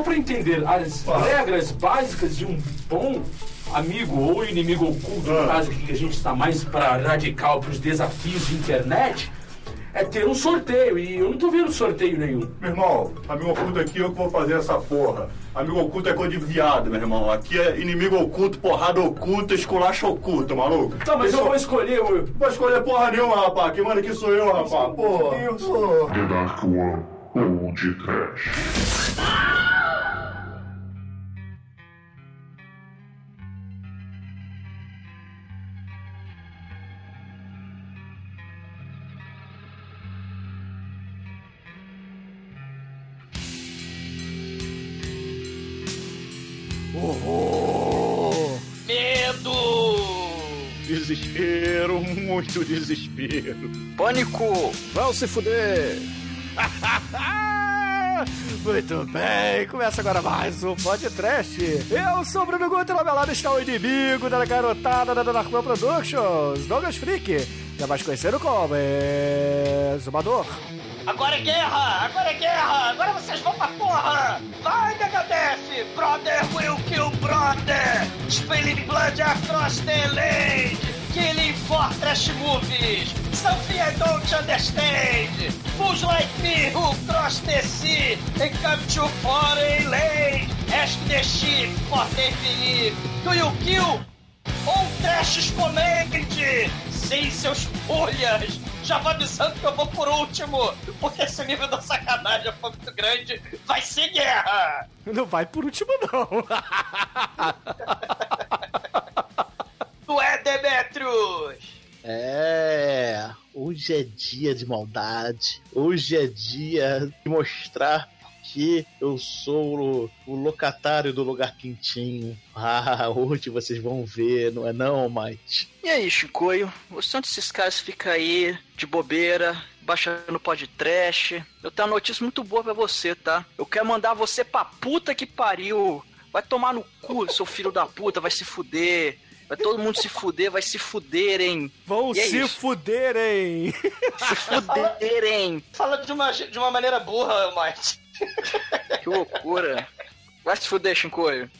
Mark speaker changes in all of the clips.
Speaker 1: só para entender as regras básicas de um bom amigo ou inimigo oculto, no caso que a gente está mais para radical, para os desafios de internet, é ter um sorteio. E eu não tô vendo sorteio nenhum.
Speaker 2: Meu irmão, amigo oculto aqui, eu que vou fazer essa porra. Amigo oculto é coisa de viado, meu irmão. Aqui é inimigo oculto, porrada oculta, esculacha oculto, maluco.
Speaker 1: Tá, mas eu vou escolher o.
Speaker 2: Vou escolher porra nenhuma, rapaz. Quem manda aqui sou eu, rapaz. Porra. Eu sou.
Speaker 3: The Dark One ou de Trash.
Speaker 2: Desespero, muito desespero.
Speaker 4: Pânico! Vão se fuder!
Speaker 5: Muito bem, começa agora mais um podcast. Eu sou o Bruno Guter, ao meu lado está o inimigo da garotada da Darkman Productions, Douglas Freak, já mais conhecido como Exumador.
Speaker 6: Agora é guerra! Agora é guerra! Agora vocês vão pra porra! Vai, Megadeth! Brother will kill brother! Spilling blood across the land! Killing for trash movies! Something I don't understand! Fools like me who cross the sea and come to foreign land! Ask the ship for believe! Do you kill? Ou trashes comente! Sem seus folhas! Já vou avisando que eu vou por último! Porque esse nível da sacanagem foi muito grande! Vai ser guerra!
Speaker 5: Não vai por último, não.
Speaker 6: Tu é Demetrius!
Speaker 7: É, hoje é dia de maldade. Hoje é dia de mostrar que eu sou o, o locatário do lugar quentinho. Ah, hoje vocês vão ver, não é não, Mike?
Speaker 4: E aí, Chicoio? Você onde esses caras ficam aí, de bobeira, baixando podcast? Eu tenho uma notícia muito boa pra você, tá? Eu quero mandar você pra puta que pariu. Vai tomar no cu, seu filho da puta, vai se fuder. Vai todo mundo se fuder, vai se fuderem.
Speaker 5: Vão
Speaker 4: é
Speaker 5: se
Speaker 4: isso.
Speaker 5: fuderem.
Speaker 4: Se fuderem.
Speaker 6: Fala de uma, de uma maneira burra, Mike.
Speaker 4: Que loucura. Vai se fuder, Chicoio.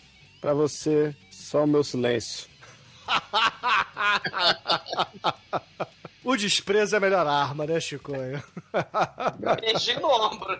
Speaker 8: Pra você, só o meu silêncio.
Speaker 5: O desprezo é a melhor arma, né, Chicoio?
Speaker 6: Beijinho no ombro.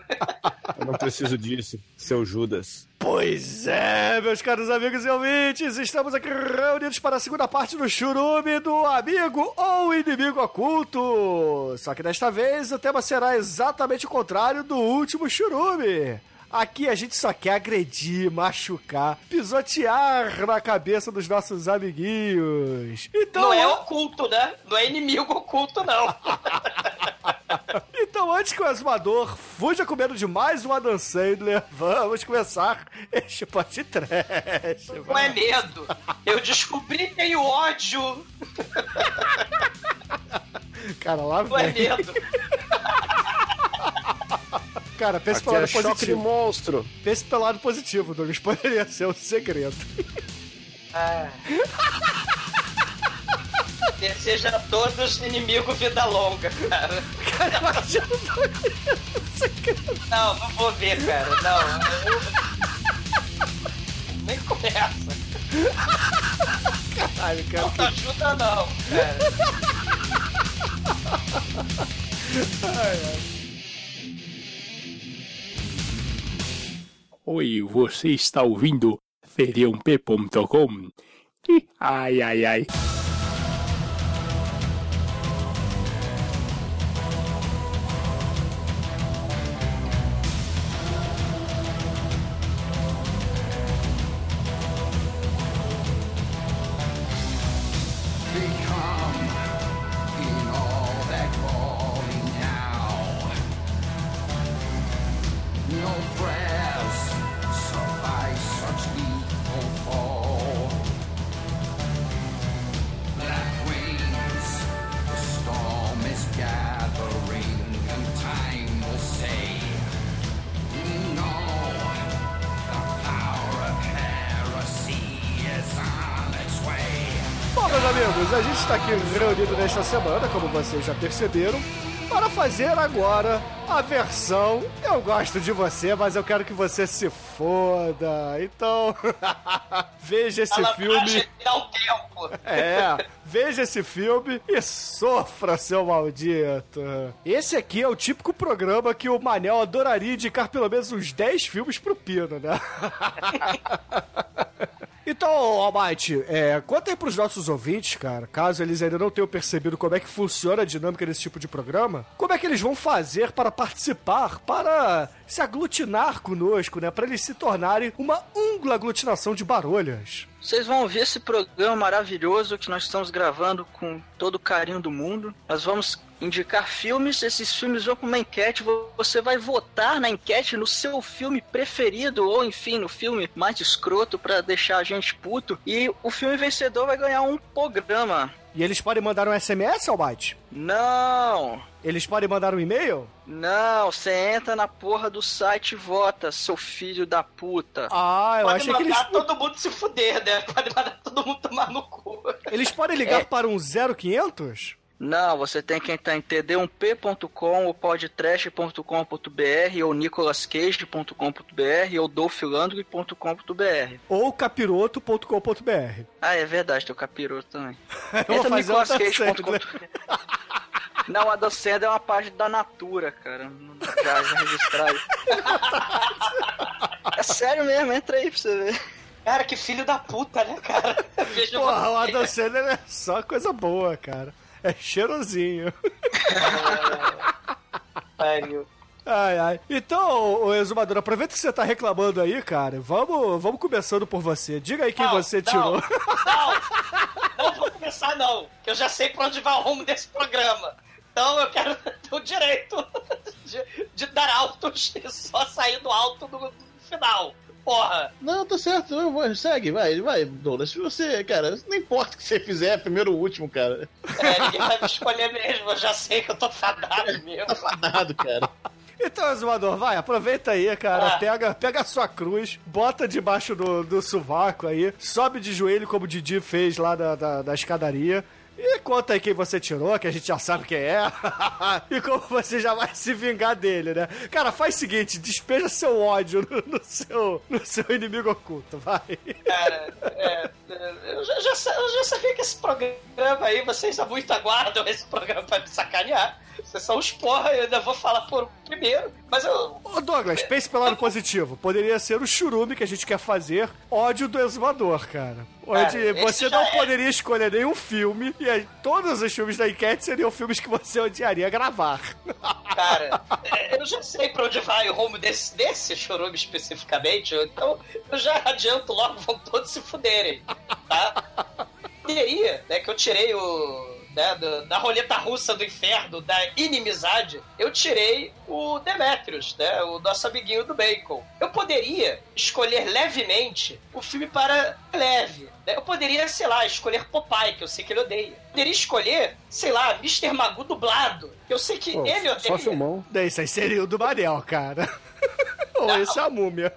Speaker 8: Eu não preciso disso, seu Judas.
Speaker 5: Pois é, meus caros amigos e ouvintes, estamos aqui reunidos para a segunda parte do churume do amigo ou inimigo oculto. Só que desta vez o tema será exatamente o contrário do último churume. Aqui a gente só quer agredir, machucar, pisotear na cabeça dos nossos amiguinhos. Então,
Speaker 6: Não é oculto, né? Não é inimigo oculto, não.
Speaker 5: então antes que o exumador fuja com medo de mais um Adam Sandler, vamos começar este pote trash.
Speaker 6: Não é medo. Eu descobri que tenho ódio.
Speaker 5: Cara, lá
Speaker 6: Não é
Speaker 5: vem.
Speaker 6: medo.
Speaker 5: Cara, pense
Speaker 8: Aqui
Speaker 5: pelo lado
Speaker 8: é choque de
Speaker 5: positivo.
Speaker 8: monstro.
Speaker 5: Pense pelo lado positivo, Douglas. Poderia ser um segredo.
Speaker 6: Ah. Que Seja todos inimigo vida longa, cara.
Speaker 5: Cara, imagina o Douglas segredo.
Speaker 6: Não, não vou ver, cara. Não. Nem começa.
Speaker 5: Caralho, cara.
Speaker 6: Não te ajuda, não, cara.
Speaker 9: Oi, você está ouvindo feriump.com? Ih, Ai, ai, ai.
Speaker 5: Vocês já perceberam, para fazer agora a versão Eu gosto de você, mas eu quero que você se foda. Então, veja esse
Speaker 6: Ela
Speaker 5: filme.
Speaker 6: Dá um tempo.
Speaker 5: É, veja esse filme e sofra, seu maldito. Esse aqui é o típico programa que o Manel adoraria indicar pelo menos uns 10 filmes pro Pino, né? Então, Almighty, é, conta aí pros nossos ouvintes, cara, caso eles ainda não tenham percebido como é que funciona a dinâmica desse tipo de programa, como é que eles vão fazer para participar, para se aglutinar conosco, né? Para eles se tornarem uma ungla aglutinação de barulhas.
Speaker 4: Vocês vão ouvir esse programa maravilhoso que nós estamos gravando com todo o carinho do mundo. Nós vamos indicar filmes, esses filmes vão para uma enquete, você vai votar na enquete no seu filme preferido, ou enfim, no filme mais escroto para deixar a gente puto, e o filme vencedor vai ganhar um programa.
Speaker 5: E eles podem mandar um SMS, Almighty?
Speaker 4: Não!
Speaker 5: Eles podem mandar um e-mail?
Speaker 4: Não, você entra na porra do site e vota, seu filho da puta.
Speaker 5: Ah, eu
Speaker 6: Pode
Speaker 5: achei que
Speaker 6: mandar
Speaker 5: eles.
Speaker 6: todo mundo se fuder, né? Pode mandar todo mundo tomar no cu.
Speaker 5: Eles podem ligar
Speaker 4: É.
Speaker 5: para um 0500?
Speaker 4: Não, você tem que entrar em td1p.com, ou podtrash.com.br, ou nicolascage.com.br, ou dolphilandry.com.br.
Speaker 5: Ou capiroto.com.br.
Speaker 4: Ah, é verdade, tem o capiroto também. Entra nicolascage.com.br. Não, a do Sandra é uma página da Natura, cara. Já, já registrado. é sério mesmo, entra aí pra você ver.
Speaker 6: Cara, que filho da puta, né, cara? Veja
Speaker 5: Porra, o. Adam Sandler é só coisa boa, cara. É cheirosinho.
Speaker 6: Pariu.
Speaker 5: Ai, ai. Então, ô Exumador, aproveita que você tá reclamando aí, cara. Vamos, vamos começando por você. Diga aí quem
Speaker 6: Não,
Speaker 5: você
Speaker 6: não,
Speaker 5: tirou.
Speaker 6: Não, não vou começar não, que eu já sei pra onde vai o rumo desse programa. Então eu quero ter o direito de, de dar altos e só sair do alto no, no final. Porra,
Speaker 7: Não, tá certo. Eu vou- segue, vai, vai, Douglas. Você, cara, não importa o que você fizer, primeiro ou último, cara.
Speaker 6: é, ninguém vai me escolher mesmo, eu já sei que eu tô fadado mesmo.
Speaker 7: Nada, cara.
Speaker 5: Então, Exumador, vai, aproveita aí, cara.
Speaker 6: Ah.
Speaker 5: Pega, pega a sua cruz, bota debaixo do, do sovaco aí, sobe de joelho como o Didi fez lá da, da, da escadaria. E conta aí quem você tirou, que a gente já sabe quem é. e como você já vai se vingar dele, né? Cara, faz o seguinte, despeja seu ódio no, no seu, no seu inimigo oculto, vai.
Speaker 6: Cara, é, é, eu, já, já eu já sabia que esse programa aí, vocês há muito aguardam esse programa pra me sacanear. Vocês são os porra, eu ainda vou falar por primeiro, mas eu.
Speaker 5: Ô Douglas, pense pelo lado positivo. Poderia ser o churume que a gente quer fazer, ódio do exumador, cara. Onde
Speaker 6: Cara, esse
Speaker 5: você não
Speaker 6: é.
Speaker 5: poderia escolher nenhum filme e aí, todos os filmes da enquete seriam filmes que você odiaria gravar.
Speaker 6: Cara, é, eu já sei pra onde vai o rumo desse, desse chorume especificamente, então eu já adianto logo, vão todos se fuderem, tá? E aí, né, que eu tirei o. Né, do- da roleta russa do inferno, da inimizade, eu tirei o Demetrius, né, o nosso amiguinho do Bacon. Eu poderia escolher levemente o filme para leve. né? Eu poderia, sei lá, escolher Popeye, que eu sei que ele odeia. Poderia escolher, sei lá, Mr. Magoo dublado, que eu sei que
Speaker 8: Pô,
Speaker 6: ele
Speaker 8: só
Speaker 6: odeia.
Speaker 8: filmão.
Speaker 5: Daí isso aí seria o do Manel, cara. Ou esse é a múmia.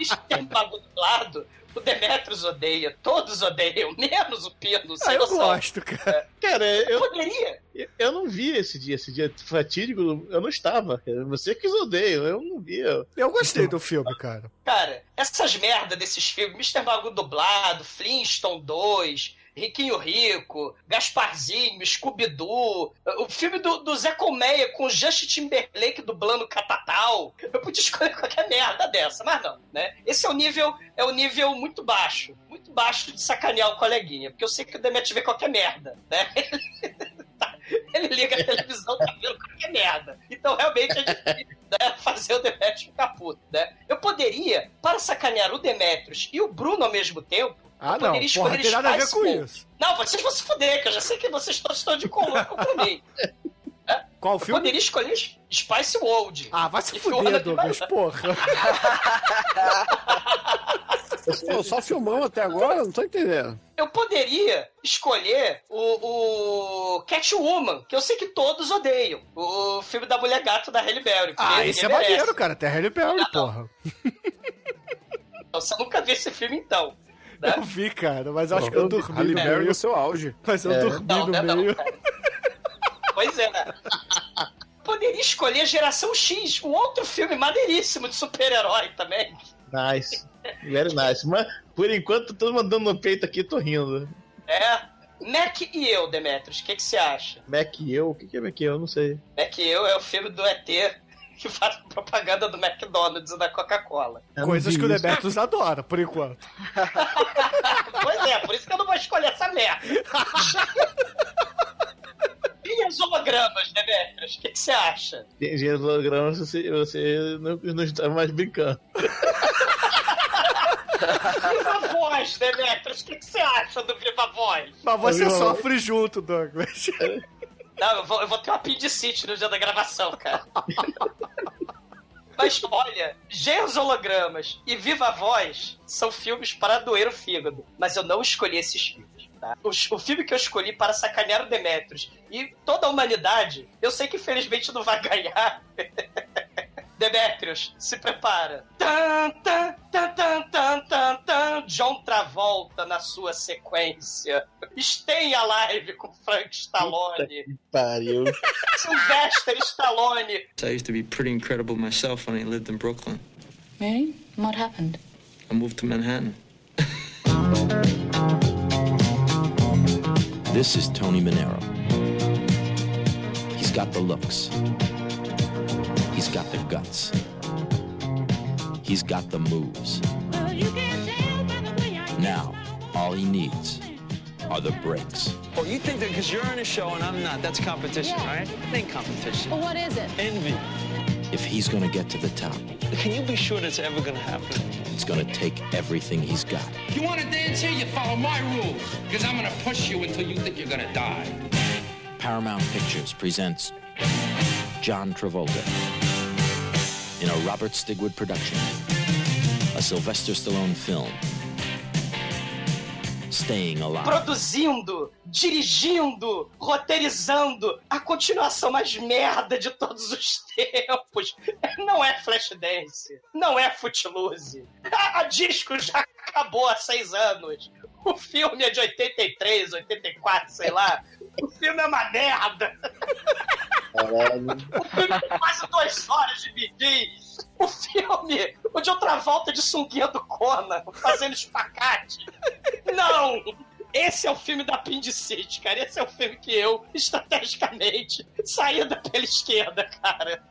Speaker 6: Mr. Magoo dublado, o Demetrius odeia, todos odeiam, menos o Pino,
Speaker 5: Ah, eu
Speaker 6: noção.
Speaker 5: gosto, cara.
Speaker 7: Cara, eu,
Speaker 6: Poderia.
Speaker 7: eu não vi esse dia, esse dia fatídico, eu não estava. cara. Você que odeia, eu não vi. Eu...
Speaker 5: Eu gostei do filme, cara.
Speaker 6: Cara, essas merda desses filmes, Mr. Magoo dublado, Flintstone 2, Riquinho Rico, Gasparzinho, Scooby-Doo, o filme do, do Zé Colmeia com o Justin Timberlake dublando Catatal. Eu podia escolher qualquer merda dessa, mas não, né? Esse é o nível, é o nível muito baixo, muito baixo de sacanear o coleguinha, porque eu sei que o Demet vê qualquer merda, né? Tá, Ele liga a televisão, tá vendo qualquer merda. Então, realmente, é difícil né, fazer o Demetrius ficar puto, né? Eu poderia, para sacanear o Demetrius e o Bruno ao mesmo tempo,
Speaker 5: Ah, não.
Speaker 6: poderia
Speaker 5: Porra,
Speaker 6: escolher
Speaker 5: tem nada a ver com isso.
Speaker 6: Não, vocês vão se fuder, que eu já sei que vocês todos estão de coluna com mim.
Speaker 5: Qual
Speaker 6: Eu
Speaker 5: filme?
Speaker 6: poderia escolher Spice World.
Speaker 5: Ah, vai se fuder, Douglas, porra.
Speaker 8: Pô, só filmão até agora? Não tô entendendo.
Speaker 6: Eu poderia escolher o, o Catwoman, que eu sei que todos odeiam. O filme da Mulher Gato da Halle Berry.
Speaker 5: Ah, esse é
Speaker 6: merece.
Speaker 5: maneiro, cara. Até Harry Perry,
Speaker 6: Não, não.
Speaker 5: porra.
Speaker 6: Você nunca viu esse filme, então. Né?
Speaker 5: Eu vi, cara, mas acho que eu dormi
Speaker 8: Halle
Speaker 5: no
Speaker 8: Berry
Speaker 5: meio.
Speaker 8: no seu auge.
Speaker 5: Mas eu
Speaker 7: É.
Speaker 5: dormi
Speaker 6: Não,
Speaker 5: no
Speaker 6: não não,
Speaker 5: meio.
Speaker 6: cara. Pois é, né? poderia escolher Geração X, um outro filme maneiríssimo de super-herói também.
Speaker 7: Nice. Very nice. Mas, por enquanto, todo mundo dando no peito aqui, tô rindo.
Speaker 6: É. Mac e eu, Demetrius, o que, que você acha?
Speaker 7: Mac e eu? O que que é Mac e eu? Não sei.
Speaker 6: Mac e eu é o filme do ET que faz propaganda do McDonald's e da Coca-Cola.
Speaker 7: Não
Speaker 5: Coisas que o. Demetrius adora, por enquanto.
Speaker 6: Pois é, por isso que eu não vou escolher essa merda. E as hologramas, Demetrius, o que, você acha?
Speaker 7: Tem gente holograma, você, você não, não está mais brincando.
Speaker 6: Viva Voz, Demetrius, o que, você acha do Viva Voz?
Speaker 5: Mas você
Speaker 7: Viva-
Speaker 5: sofre junto, Douglas.
Speaker 6: Não, eu vou, eu vou ter uma apendicite no dia da gravação, cara. Mas olha, Gêmeos Hologramas e Viva Voz são filmes para doer o fígado. Mas eu não escolhi esses filmes. Tá? O, o filme que eu escolhi para sacanear o Demetrius e toda a humanidade, eu sei que infelizmente não vai ganhar. Demetrius, se prepara. Tan, tan, tan, tan, tan, tan, tan. John Travolta na sua sequência. Stay Alive com Frank Stallone.
Speaker 7: Pariu.
Speaker 6: Sylvester Stallone.
Speaker 10: I used to be pretty incredible myself when I lived in Brooklyn.
Speaker 11: Really? What happened?
Speaker 10: I moved to Manhattan.
Speaker 12: This is Tony Manero. He's got the looks. He's got the guts. He's got the moves. Now, all he needs are the breaks.
Speaker 10: Oh, you think that because you're on a show and I'm not, that's competition,
Speaker 11: Yeah.
Speaker 10: right? It ain't competition.
Speaker 11: Well, what is it?
Speaker 10: Envy.
Speaker 12: If he's gonna get to the top,
Speaker 10: Can you be sure that's ever gonna happen?
Speaker 12: it's gonna take everything he's got.
Speaker 13: You want to dance here? You follow my rules. Because I'm going to push you until you think you're going to die.
Speaker 12: Paramount Pictures presents John Travolta in a Robert Stigwood production, a Sylvester Stallone film. Staying Alive.
Speaker 6: Produzindo, dirigindo, roteirizando a continuação mais merda de todos os tempos. Não é Flashdance. Não é Footloose. A, disco já acabou há seis anos. O filme é de 83, 84, sei lá. O filme é uma merda.
Speaker 7: Caralho.
Speaker 6: O filme tem quase duas horas de bidis. O filme, o de outra volta de sunguinha do Conan, fazendo espacate. Não! Esse é o filme da apendicite, cara. Esse é o filme que eu, estrategicamente, saída pela esquerda, cara.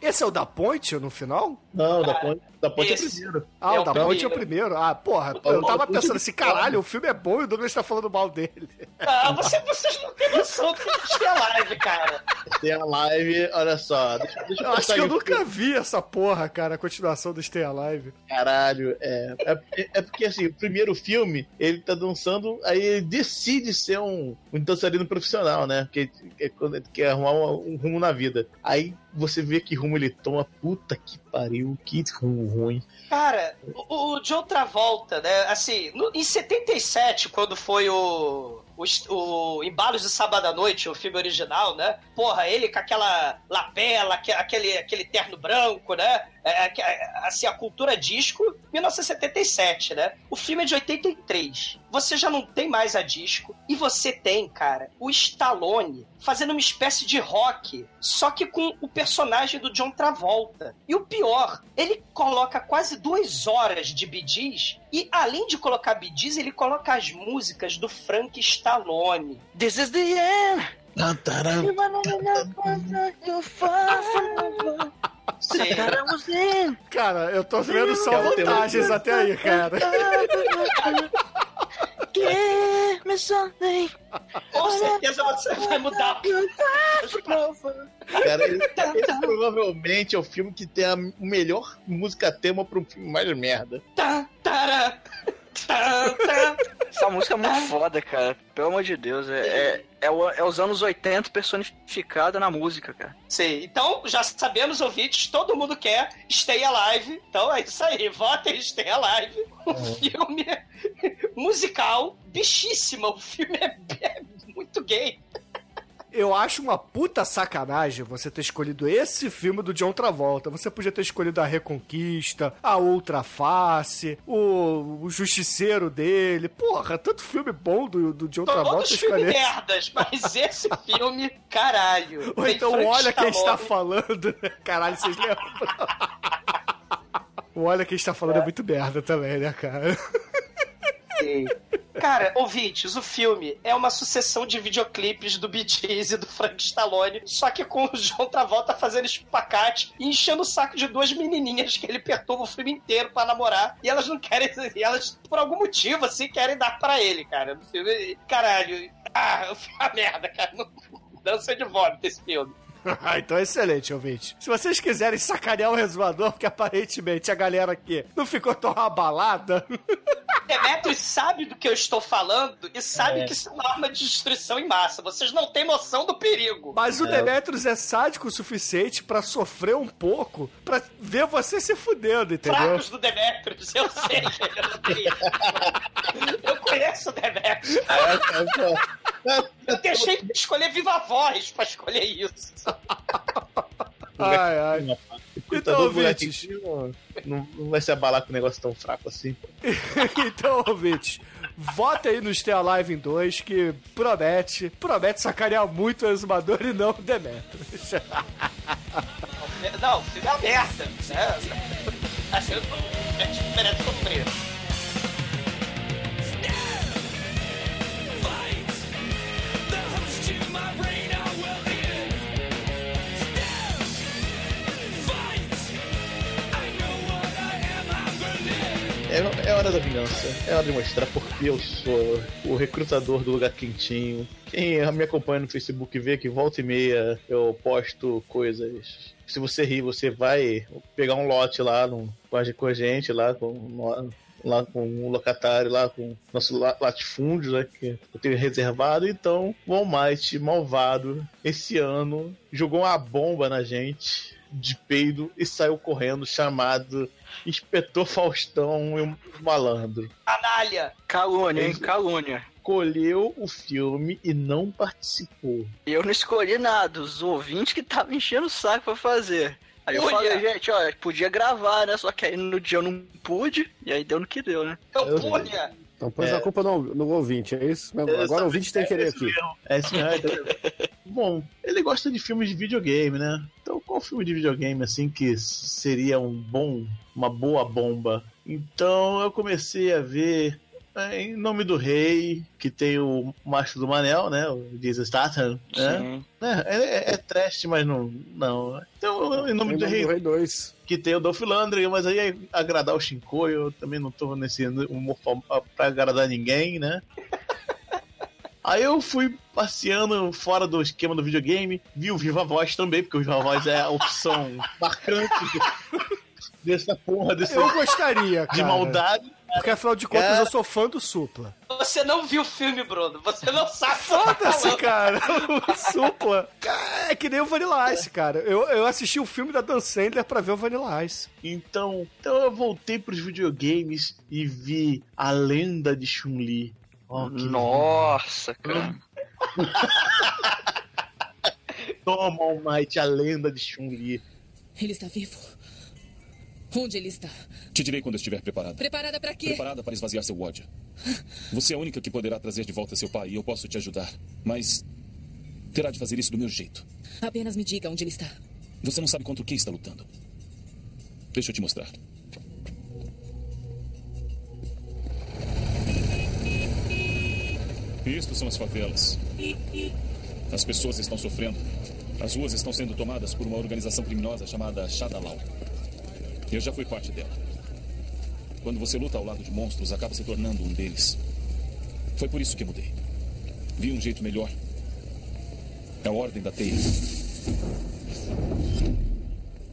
Speaker 5: Esse é o da ponte no final?
Speaker 7: Não, da ponte, da ponte é
Speaker 6: Esse.
Speaker 7: primeiro.
Speaker 5: Ah,
Speaker 6: É
Speaker 5: o
Speaker 6: o
Speaker 5: da ponte é o
Speaker 6: primeiro.
Speaker 5: primeiro. Ah, porra,
Speaker 7: O-
Speaker 5: eu
Speaker 7: o-
Speaker 5: tava
Speaker 7: o-
Speaker 5: pensando
Speaker 7: o-
Speaker 5: assim, caralho, o filme é bom e o Douglas tá falando mal dele.
Speaker 6: Ah, você, vocês não têm noção do que a gente tem live, cara.
Speaker 7: Tem a live, olha só. Deixa, deixa
Speaker 5: Eu acho que eu nunca vi essa porra, cara, a continuação do Stay Alive.
Speaker 7: Caralho, é, é. é porque assim, o primeiro filme, ele tá dançando, aí ele decide ser um, um dançarino profissional, né? Que que- que quer arrumar um, um rumo na vida. Aí você vê que rumo ele toma, puta que pariu, que rumo ruim.
Speaker 6: Cara, o, o de outra volta, né? Assim, no- em 77, quando foi o. O, o Embalos de Sábado à Noite, o filme original, né? Porra, ele com aquela lapela, aque- aquele, aquele terno branco, né? É, é, é, assim, a cultura disco, 1977, né? O filme é de 83. Você já não tem mais a disco. E você tem, cara, o Stallone fazendo uma espécie de rock, só que com o personagem do John Travolta. E o pior, ele coloca quase duas horas de bidis e, além de colocar bidis, ele coloca as músicas do Frank Stallone.
Speaker 4: This is the end.
Speaker 6: Sim.
Speaker 5: Cara, eu tô vendo só vantagens até aí, cara.
Speaker 4: Give me something.
Speaker 6: Com certeza você vai mudar.
Speaker 7: Cara, esse, esse provavelmente é o filme que tem a melhor música tema pra um filme mais merda.
Speaker 6: Tá, tará, tá, tá.
Speaker 4: Essa música é muito foda, cara. Pelo amor de Deus. É, é, é, o- é os anos 80 personificado na música, cara.
Speaker 6: Sim, então já sabemos, ouvintes, todo mundo quer Stay Alive. Então é isso aí, votem em Stay Alive. Um filme musical, bichíssimo. O filme é, é muito gay.
Speaker 5: Eu acho uma puta sacanagem você ter escolhido esse filme do John Travolta. Você podia ter escolhido A Reconquista, A Outra Face, o, o Justiceiro dele. Porra, tanto filme bom do, do John Travolta
Speaker 6: Todos filmes merdas, mas esse filme, caralho.
Speaker 5: Ou então
Speaker 6: Frank
Speaker 5: olha quem está
Speaker 6: Stallone.
Speaker 5: falando. né? Caralho, vocês lembram? O Olha quem está falando é. muito merda também, né, cara?
Speaker 6: Sim. Cara, ouvintes, o filme é uma sucessão de videoclipes do Bee Gees e do Frank Stallone, só que com o John Travolta fazendo espacate e enchendo o saco de duas menininhas que ele perturba o filme inteiro pra namorar e elas não querem, e elas por algum motivo assim querem dar pra ele, cara. No filme, caralho, ah, é uma merda, cara. Não, dança de vômito esse filme.
Speaker 5: Ah, então é excelente, ouvinte. Se vocês quiserem sacanear o resumador, porque aparentemente a galera aqui não ficou tão abalada.
Speaker 6: Demetrius sabe do que eu estou falando e sabe
Speaker 5: É.
Speaker 6: que isso é uma arma de destruição em massa. Vocês não têm noção do perigo.
Speaker 5: Mas o Demetrius é sádico o suficiente pra sofrer um pouco, pra ver você se fudendo, entendeu?
Speaker 6: Fracos do Demetrius, eu sei que ele. Eu conheço o Demetrius. Eu deixei de escolher Viva Voz pra escolher isso.
Speaker 5: Ai, ai.
Speaker 7: Então,
Speaker 5: ouvintes.
Speaker 7: Não, não vai se abalar com um negócio tão fraco assim.
Speaker 5: então, ouvintes, vota aí no Stay Alive em 2 que promete, promete sacanear muito o exumador e não o Demetrius.
Speaker 6: Não, é uma merda. Né? Assim, é diferente sofrer.
Speaker 7: É, hora da vingança. É hora de mostrar porque eu sou o recrutador do lugar quentinho. Quem me acompanha no Facebook vê que volta e meia eu posto coisas. Se você rir, você vai pegar um lote lá no, com a gente, lá com, lá com o locatário, lá com nosso la- latifúndio, né, que eu tenho reservado. Então, o Almighty, malvado, esse ano jogou uma bomba na gente de peido e saiu correndo, chamado Inspetor Faustão e um malandro.
Speaker 6: Canalha!
Speaker 4: Calúnia, hein? Calúnia.
Speaker 7: Escolheu o filme e não participou.
Speaker 4: Eu não escolhi nada, os ouvintes que estavam enchendo o saco pra fazer. Aí eu
Speaker 6: Olha.
Speaker 4: falei, gente, ó, podia gravar, né? Só que aí no dia eu não pude, e aí deu no que deu, né?
Speaker 6: Eu punha!
Speaker 8: Então pôs
Speaker 7: É.
Speaker 8: a culpa no, no ouvinte, é isso? mesmo? Agora o ouvinte tem que querer aqui.
Speaker 7: É esse mesmo, entendeu? Bom, ele gosta de filmes de videogame, né? Então qual filme de videogame assim que seria um bom, uma boa bomba? Então eu comecei a ver é, em nome do rei, que tem o macho do Manel, né? O Jason Statham, né? É, é, é trash, mas não. não. Então, em nome
Speaker 8: Em
Speaker 7: do
Speaker 8: nome
Speaker 7: rei,
Speaker 8: do Rei 2.
Speaker 7: que tem o Dolph Lundgren, mas aí é agradar o Shinkoi, eu também não tô nesse humor pra, pra agradar ninguém, né? Aí eu fui passeando fora do esquema do videogame, vi o Viva Voz também, porque o Viva Voz é a opção marcante dessa porra, desse,
Speaker 5: Eu gostaria, cara.
Speaker 7: de maldade.
Speaker 5: Porque afinal de contas
Speaker 7: Cara.
Speaker 5: eu sou fã do Supla.
Speaker 6: Você não viu o filme, Bruno. Você não sabe. tá
Speaker 5: Foda-se, cara. O Supla. É que nem o Vanilla Ice, cara. Eu, eu assisti o filme da Dan Sandler pra ver o Vanilla Ice.
Speaker 7: Então, então eu voltei pros videogames e vi a lenda de Chun-Li. Que
Speaker 4: Nossa, cara.
Speaker 7: Toma, Almighty, a lenda de Chun-Li.
Speaker 14: Ele está vivo. Onde ele está?
Speaker 15: Te direi quando estiver preparada.
Speaker 14: Preparada para quê?
Speaker 15: Preparada para esvaziar seu ódio. Você é a única que poderá trazer de volta seu pai e eu posso te ajudar. Mas terá de fazer isso do meu jeito.
Speaker 14: Apenas me diga onde ele está.
Speaker 15: Você não sabe contra quem está lutando. Deixa eu te mostrar. Isto são as favelas. As pessoas estão sofrendo. As ruas estão sendo tomadas por uma organização criminosa chamada Shadalau. Eu já fui parte dela. Quando você luta ao lado de monstros, acaba se tornando um deles. Foi por isso que mudei. Vi um jeito melhor. É a Ordem da Teia.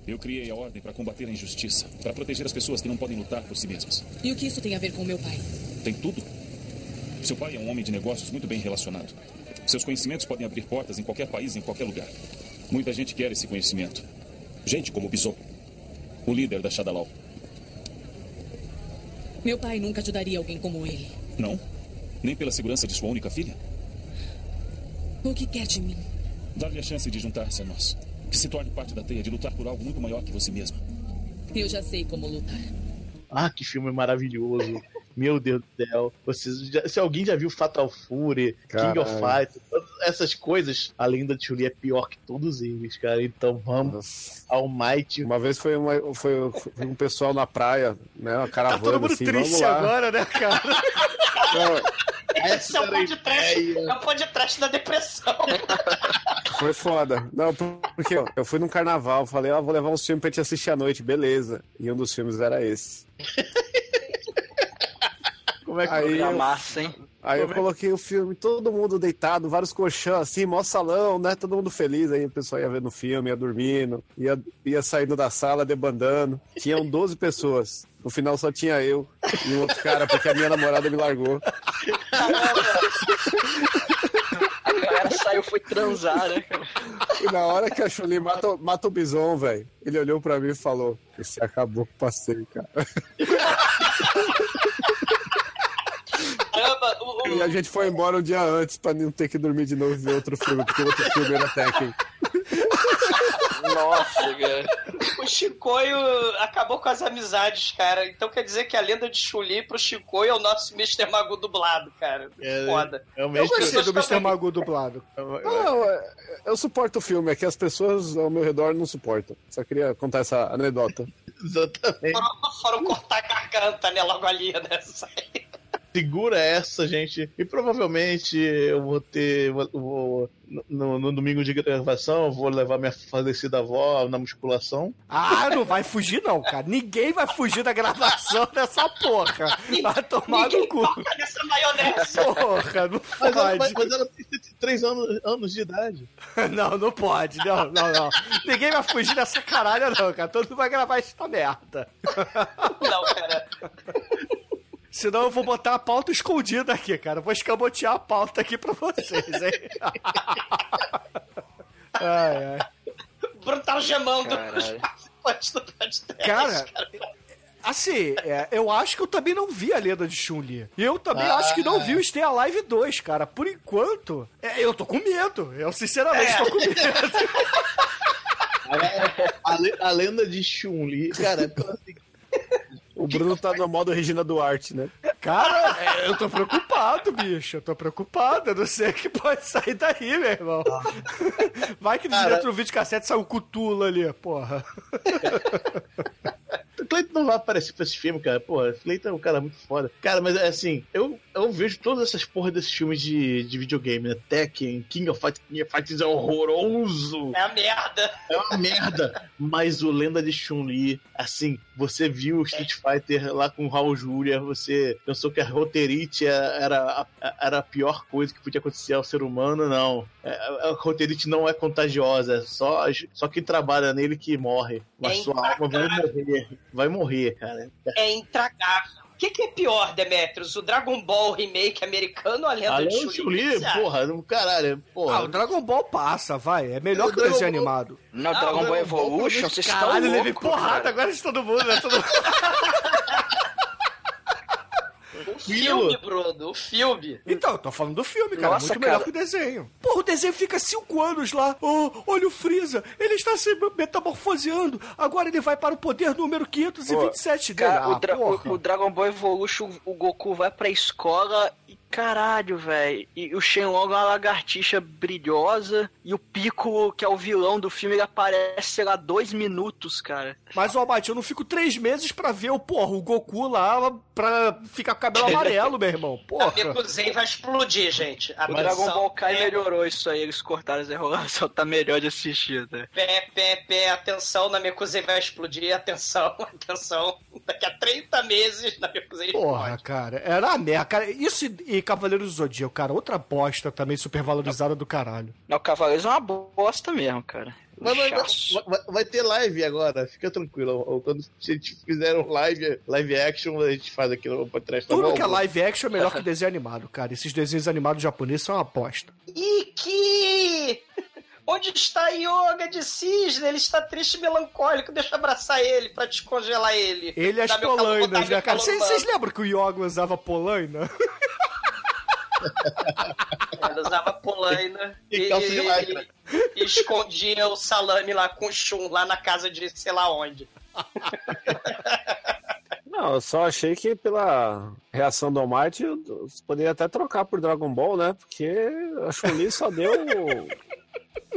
Speaker 15: Eu criei a Ordem para combater a injustiça, para proteger as pessoas que não podem lutar por si mesmas.
Speaker 14: E o que isso tem a ver com meu pai?
Speaker 15: Tem tudo. Seu pai é um homem de negócios muito bem relacionado. Seus conhecimentos podem abrir portas em qualquer país, em qualquer lugar. Muita gente quer esse conhecimento. Gente como Bison, o líder da Shadalau.
Speaker 14: Meu pai nunca ajudaria alguém como ele.
Speaker 15: Não? Nem pela segurança de sua única filha?
Speaker 14: O que quer de mim?
Speaker 15: Dar-lhe a chance de juntar-se a nós. Que se torne parte da teia de lutar por algo muito maior que você mesma.
Speaker 14: Eu já sei como lutar.
Speaker 7: Ah, que filme maravilhoso. Meu Deus do céu. Vocês já- se alguém já viu Fatal Fury, King of
Speaker 8: Caralho.
Speaker 7: Fighters, todas essas coisas, a lenda de Chun-Li é pior que todos eles, cara. Então vamos ao Might.
Speaker 8: Uma vez foi, uma- foi- foi um pessoal na praia, né? Uma
Speaker 5: Tá
Speaker 8: caravana.
Speaker 5: todo mundo
Speaker 8: assim,
Speaker 5: triste agora, né, cara?
Speaker 6: Esse é o podcast, é o podcast da depressão.
Speaker 8: Foi foda. Não, porque ó, eu fui num carnaval, falei, ó, vou levar um filme pra gente assistir à noite, beleza. E um dos filmes era esse.
Speaker 7: Como é que
Speaker 8: Aí
Speaker 4: É
Speaker 8: eu-
Speaker 4: massa, hein?
Speaker 8: Aí eu
Speaker 7: Como é-
Speaker 8: coloquei o filme, todo mundo deitado, vários colchão assim, mó salão, né? Todo mundo feliz. Aí o pessoal ia vendo o filme, ia dormindo, ia, ia saindo da sala, debandando. Tinham 12 pessoas. No final só tinha eu e um outro cara, porque a minha namorada me largou.
Speaker 4: A galera saiu, foi transar, né, cara?
Speaker 8: E na hora que a Chuli mata, mata o bison, velho, ele olhou pra mim e falou: Esse acabou com o passeio, cara.
Speaker 6: Caramba, o, o-
Speaker 8: E a gente foi embora um dia antes pra não ter que dormir de novo e ver outro filme, porque o outro filme era Tekken.
Speaker 4: Nossa, cara.
Speaker 6: o Chicoio acabou com as amizades, cara. Então quer dizer que a lenda de Chuli pro Chicoio é o nosso Mr. Magu dublado, cara.
Speaker 7: É,
Speaker 6: Foda.
Speaker 7: é o
Speaker 5: Eu
Speaker 7: mesmo
Speaker 5: gostei do Mr. Magu dublado.
Speaker 8: Não, é- eu suporto o filme, é que as pessoas ao meu redor não suportam. Só queria contar essa anedota.
Speaker 7: Exatamente.
Speaker 6: Foram, foram cortar a garganta, né? Logo ali, né?
Speaker 7: Segura essa, gente. E provavelmente eu vou ter. Vou, vou- no, no domingo de gravação, eu vou levar minha falecida avó na musculação.
Speaker 5: Ah, não vai fugir não, cara. Ninguém vai fugir da gravação dessa porra. Vai tomar no cu.
Speaker 6: Nessa maionese.
Speaker 5: Porra, não
Speaker 7: Mas ela,
Speaker 5: pode.
Speaker 7: mas, mas ela tem 3 anos, anos de idade.
Speaker 5: Não, não pode. Não, não, não. Ninguém vai fugir dessa caralho, não, cara. Todo mundo vai gravar esta merda.
Speaker 6: Não, cara.
Speaker 5: Senão eu vou botar a pauta escondida aqui, cara. Vou escamotear a pauta aqui pra vocês, hein? ai, ai.
Speaker 6: Bruno tá gemando
Speaker 4: Caralho.
Speaker 6: os participantes do podcast.
Speaker 5: Cara, assim, é, eu acho que eu também não vi a lenda de Chun-Li. E eu também
Speaker 7: Ah.
Speaker 5: acho que não vi o Stay Alive 2, cara. Por enquanto, é, eu tô com medo. Eu sinceramente
Speaker 6: É.
Speaker 5: tô com medo.
Speaker 7: A, le- a lenda de Chun-Li, cara,
Speaker 8: Bruno tá no modo Regina Duarte, né?
Speaker 5: Cara, é, eu tô preocupado, bicho. Eu tô preocupado. Eu não sei o que pode sair daí, meu irmão. Vai que
Speaker 7: Cara-
Speaker 5: dentro do videocassete sai o Cutula ali, porra.
Speaker 7: O Cleiton não vai aparecer pra esse filme, cara. Porra, o Cleiton é um cara muito foda. Cara, mas assim, eu, eu vejo todas essas porras desses filmes de, de videogame, né? Tekken, King of Fighters, King of Fighters é horroroso.
Speaker 6: É a merda.
Speaker 7: É uma merda. Mas o Lenda de Chun-Li, assim, você viu o Street Fighter lá com o Raul Julia, você pensou que a roteirite era a, era a pior coisa que podia acontecer ao ser humano, não. É, A, a roteirite não é contagiosa, é só, só quem trabalha nele que morre. Mas
Speaker 6: É
Speaker 7: sua alma vai morrer. Vai morrer, cara.
Speaker 6: É intragável. O que, que é pior, Demetrius? O Dragon Ball remake americano ou a lenda
Speaker 7: A
Speaker 6: de Chun-Li? Acha?
Speaker 7: porra, não- caralho, porra.
Speaker 5: Ah, o Dragon Ball passa, vai. É melhor
Speaker 7: O
Speaker 5: que o desenho animado.
Speaker 4: Não,
Speaker 6: Ah,
Speaker 4: Dragon
Speaker 6: o
Speaker 4: Ball
Speaker 6: Dragon Ball,
Speaker 4: Evolution, vocês estão
Speaker 5: Caralho, levei porrada
Speaker 4: cara.
Speaker 5: agora de todo mundo, né? Todo mundo...
Speaker 6: O filme, Bruno, o filme.
Speaker 5: Então, eu tô falando do filme, cara.
Speaker 4: Nossa,
Speaker 5: muito
Speaker 4: cara.
Speaker 5: melhor que o desenho. Porra, o desenho fica cinco anos lá. Oh, olha o Freeza, ele está se metamorfoseando. Agora ele vai para o poder número 527 dele.
Speaker 4: Cara,
Speaker 5: Ah,
Speaker 4: o, Dra- o- o Dragon Ball Evolution, o Goku vai pra escola e caralho, velho. E o Shenlong é uma lagartixa brilhosa. E o Piccolo, que é o vilão do filme, ele aparece, sei lá, dois minutos, cara.
Speaker 5: Mas, ó, Mate, eu não fico três meses pra ver o, porra, o Goku lá pra ficar com o cabelo amarelo, meu irmão.
Speaker 6: A
Speaker 5: Porra.
Speaker 6: Mekuzei vai explodir, gente.
Speaker 4: O
Speaker 6: Atenção,
Speaker 4: Dragon Ball Kai
Speaker 6: pé,
Speaker 4: melhorou isso aí, eles cortaram as enrolações, tá melhor de assistir, né?
Speaker 6: Pé, pé, pé, atenção, na Mekuzei vai explodir, atenção, atenção. Daqui a 30 meses, na Mekuzei
Speaker 5: Porra, cara, era a merda. Cara, isso e, e Cavaleiro do Zodíaco, cara, outra bosta também supervalorizada do caralho.
Speaker 4: Não, o Cavaleiros é uma bosta mesmo, cara.
Speaker 7: Mas vai, vai- vai- ter live agora, fica tranquilo. Quando a gente fizer um live, live action, a gente faz aqui no podcast. tá
Speaker 5: Tudo
Speaker 7: bom?
Speaker 5: que é live action é melhor que desenho animado, cara. Esses desenhos animados japoneses são uma aposta.
Speaker 6: Iki! Onde está a Yoga de Cisne? Ele está triste e melancólico. Deixa eu abraçar ele pra descongelar ele.
Speaker 5: Ele e as
Speaker 6: calor, botar
Speaker 5: polainas, né, cara? vocês lembram que o Yoga usava polaina?
Speaker 6: Ela usava polaina
Speaker 7: E calça de lycra.
Speaker 6: e escondia o salame lá com o chum lá na casa de sei lá onde.
Speaker 8: Não, eu só achei que pela reação do Almighty, eu poderia até trocar por Dragon Ball, né? Porque a Chun-Li só deu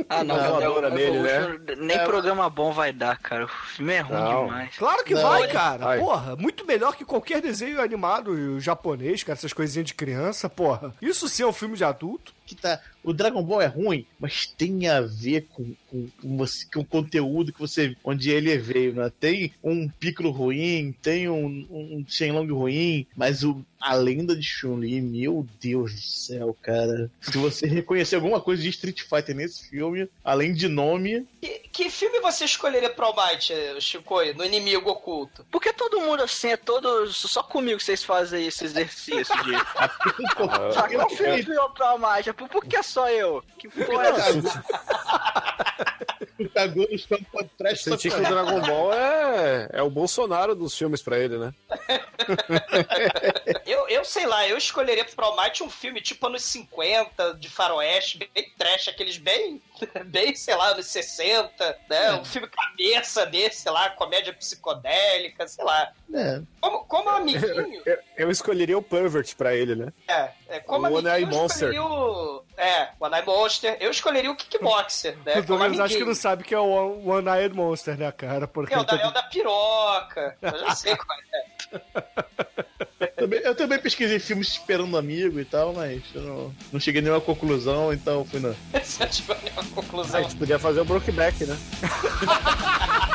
Speaker 4: Ah, não, não,
Speaker 8: voadora nele,
Speaker 4: não,
Speaker 8: né?
Speaker 4: Nem programa bom vai dar, cara. O filme é ruim
Speaker 8: Não.
Speaker 4: demais.
Speaker 5: Claro que
Speaker 8: Não,
Speaker 5: vai, cara.
Speaker 8: vai.
Speaker 5: Porra, muito melhor que qualquer desenho animado japonês, cara, essas coisinhas de criança, porra. Isso sim é um filme de adulto.
Speaker 7: que tá. O Dragon Ball é ruim, mas tem a ver com, com, com, você, com o conteúdo que você. onde ele veio, né? Tem um Piccolo ruim, tem um, um Shenlong ruim, mas o, a lenda de Chun-Li, meu Deus do céu, cara. Se você reconhecer alguma coisa de Street Fighter nesse filme, além de nome.
Speaker 6: Que, que filme você escolheria pro Almighty, Chico, no inimigo oculto?
Speaker 4: Por que todo mundo assim é todo. Só comigo que vocês fazem esse exercício de. Só que eu filme pior pra mais. Por, por que só eu? Que porra é essa?
Speaker 7: Cagou nos campos pra trás.
Speaker 8: Eu senti que o Dragon Ball é, é o Bolsonaro dos filmes pra ele, né?
Speaker 6: Eu, eu sei lá, eu escolheria pro Almighty um filme tipo anos 50, de faroeste, bem trash, aqueles bem, bem, sei lá, anos 60, né? Um filme cabeça desse, sei lá, comédia psicodélica, sei lá.
Speaker 7: É.
Speaker 6: Como, como amiguinho,
Speaker 8: Eu, eu escolheria o Pervert pra ele, né?
Speaker 6: é, é como
Speaker 8: O
Speaker 6: amiguinho,
Speaker 8: One Eye
Speaker 6: eu
Speaker 8: Monster.
Speaker 6: escolheria o... É, One Eye Monster. Eu escolheria o Kickboxer, né?
Speaker 5: o Douglas acho que não sabe que é o One Eyed Monster, né, cara? Porque
Speaker 6: É o
Speaker 5: ele
Speaker 6: da,
Speaker 5: tá-
Speaker 6: da piroca. Eu já sei qual é.
Speaker 7: Também- eu também pesquisei filmes esperando amigo e tal, mas eu não, não cheguei a nenhuma conclusão, então fui na.
Speaker 6: Eu tiver nenhuma
Speaker 8: A
Speaker 6: conclusão.
Speaker 8: gente podia fazer o Brokeback, né?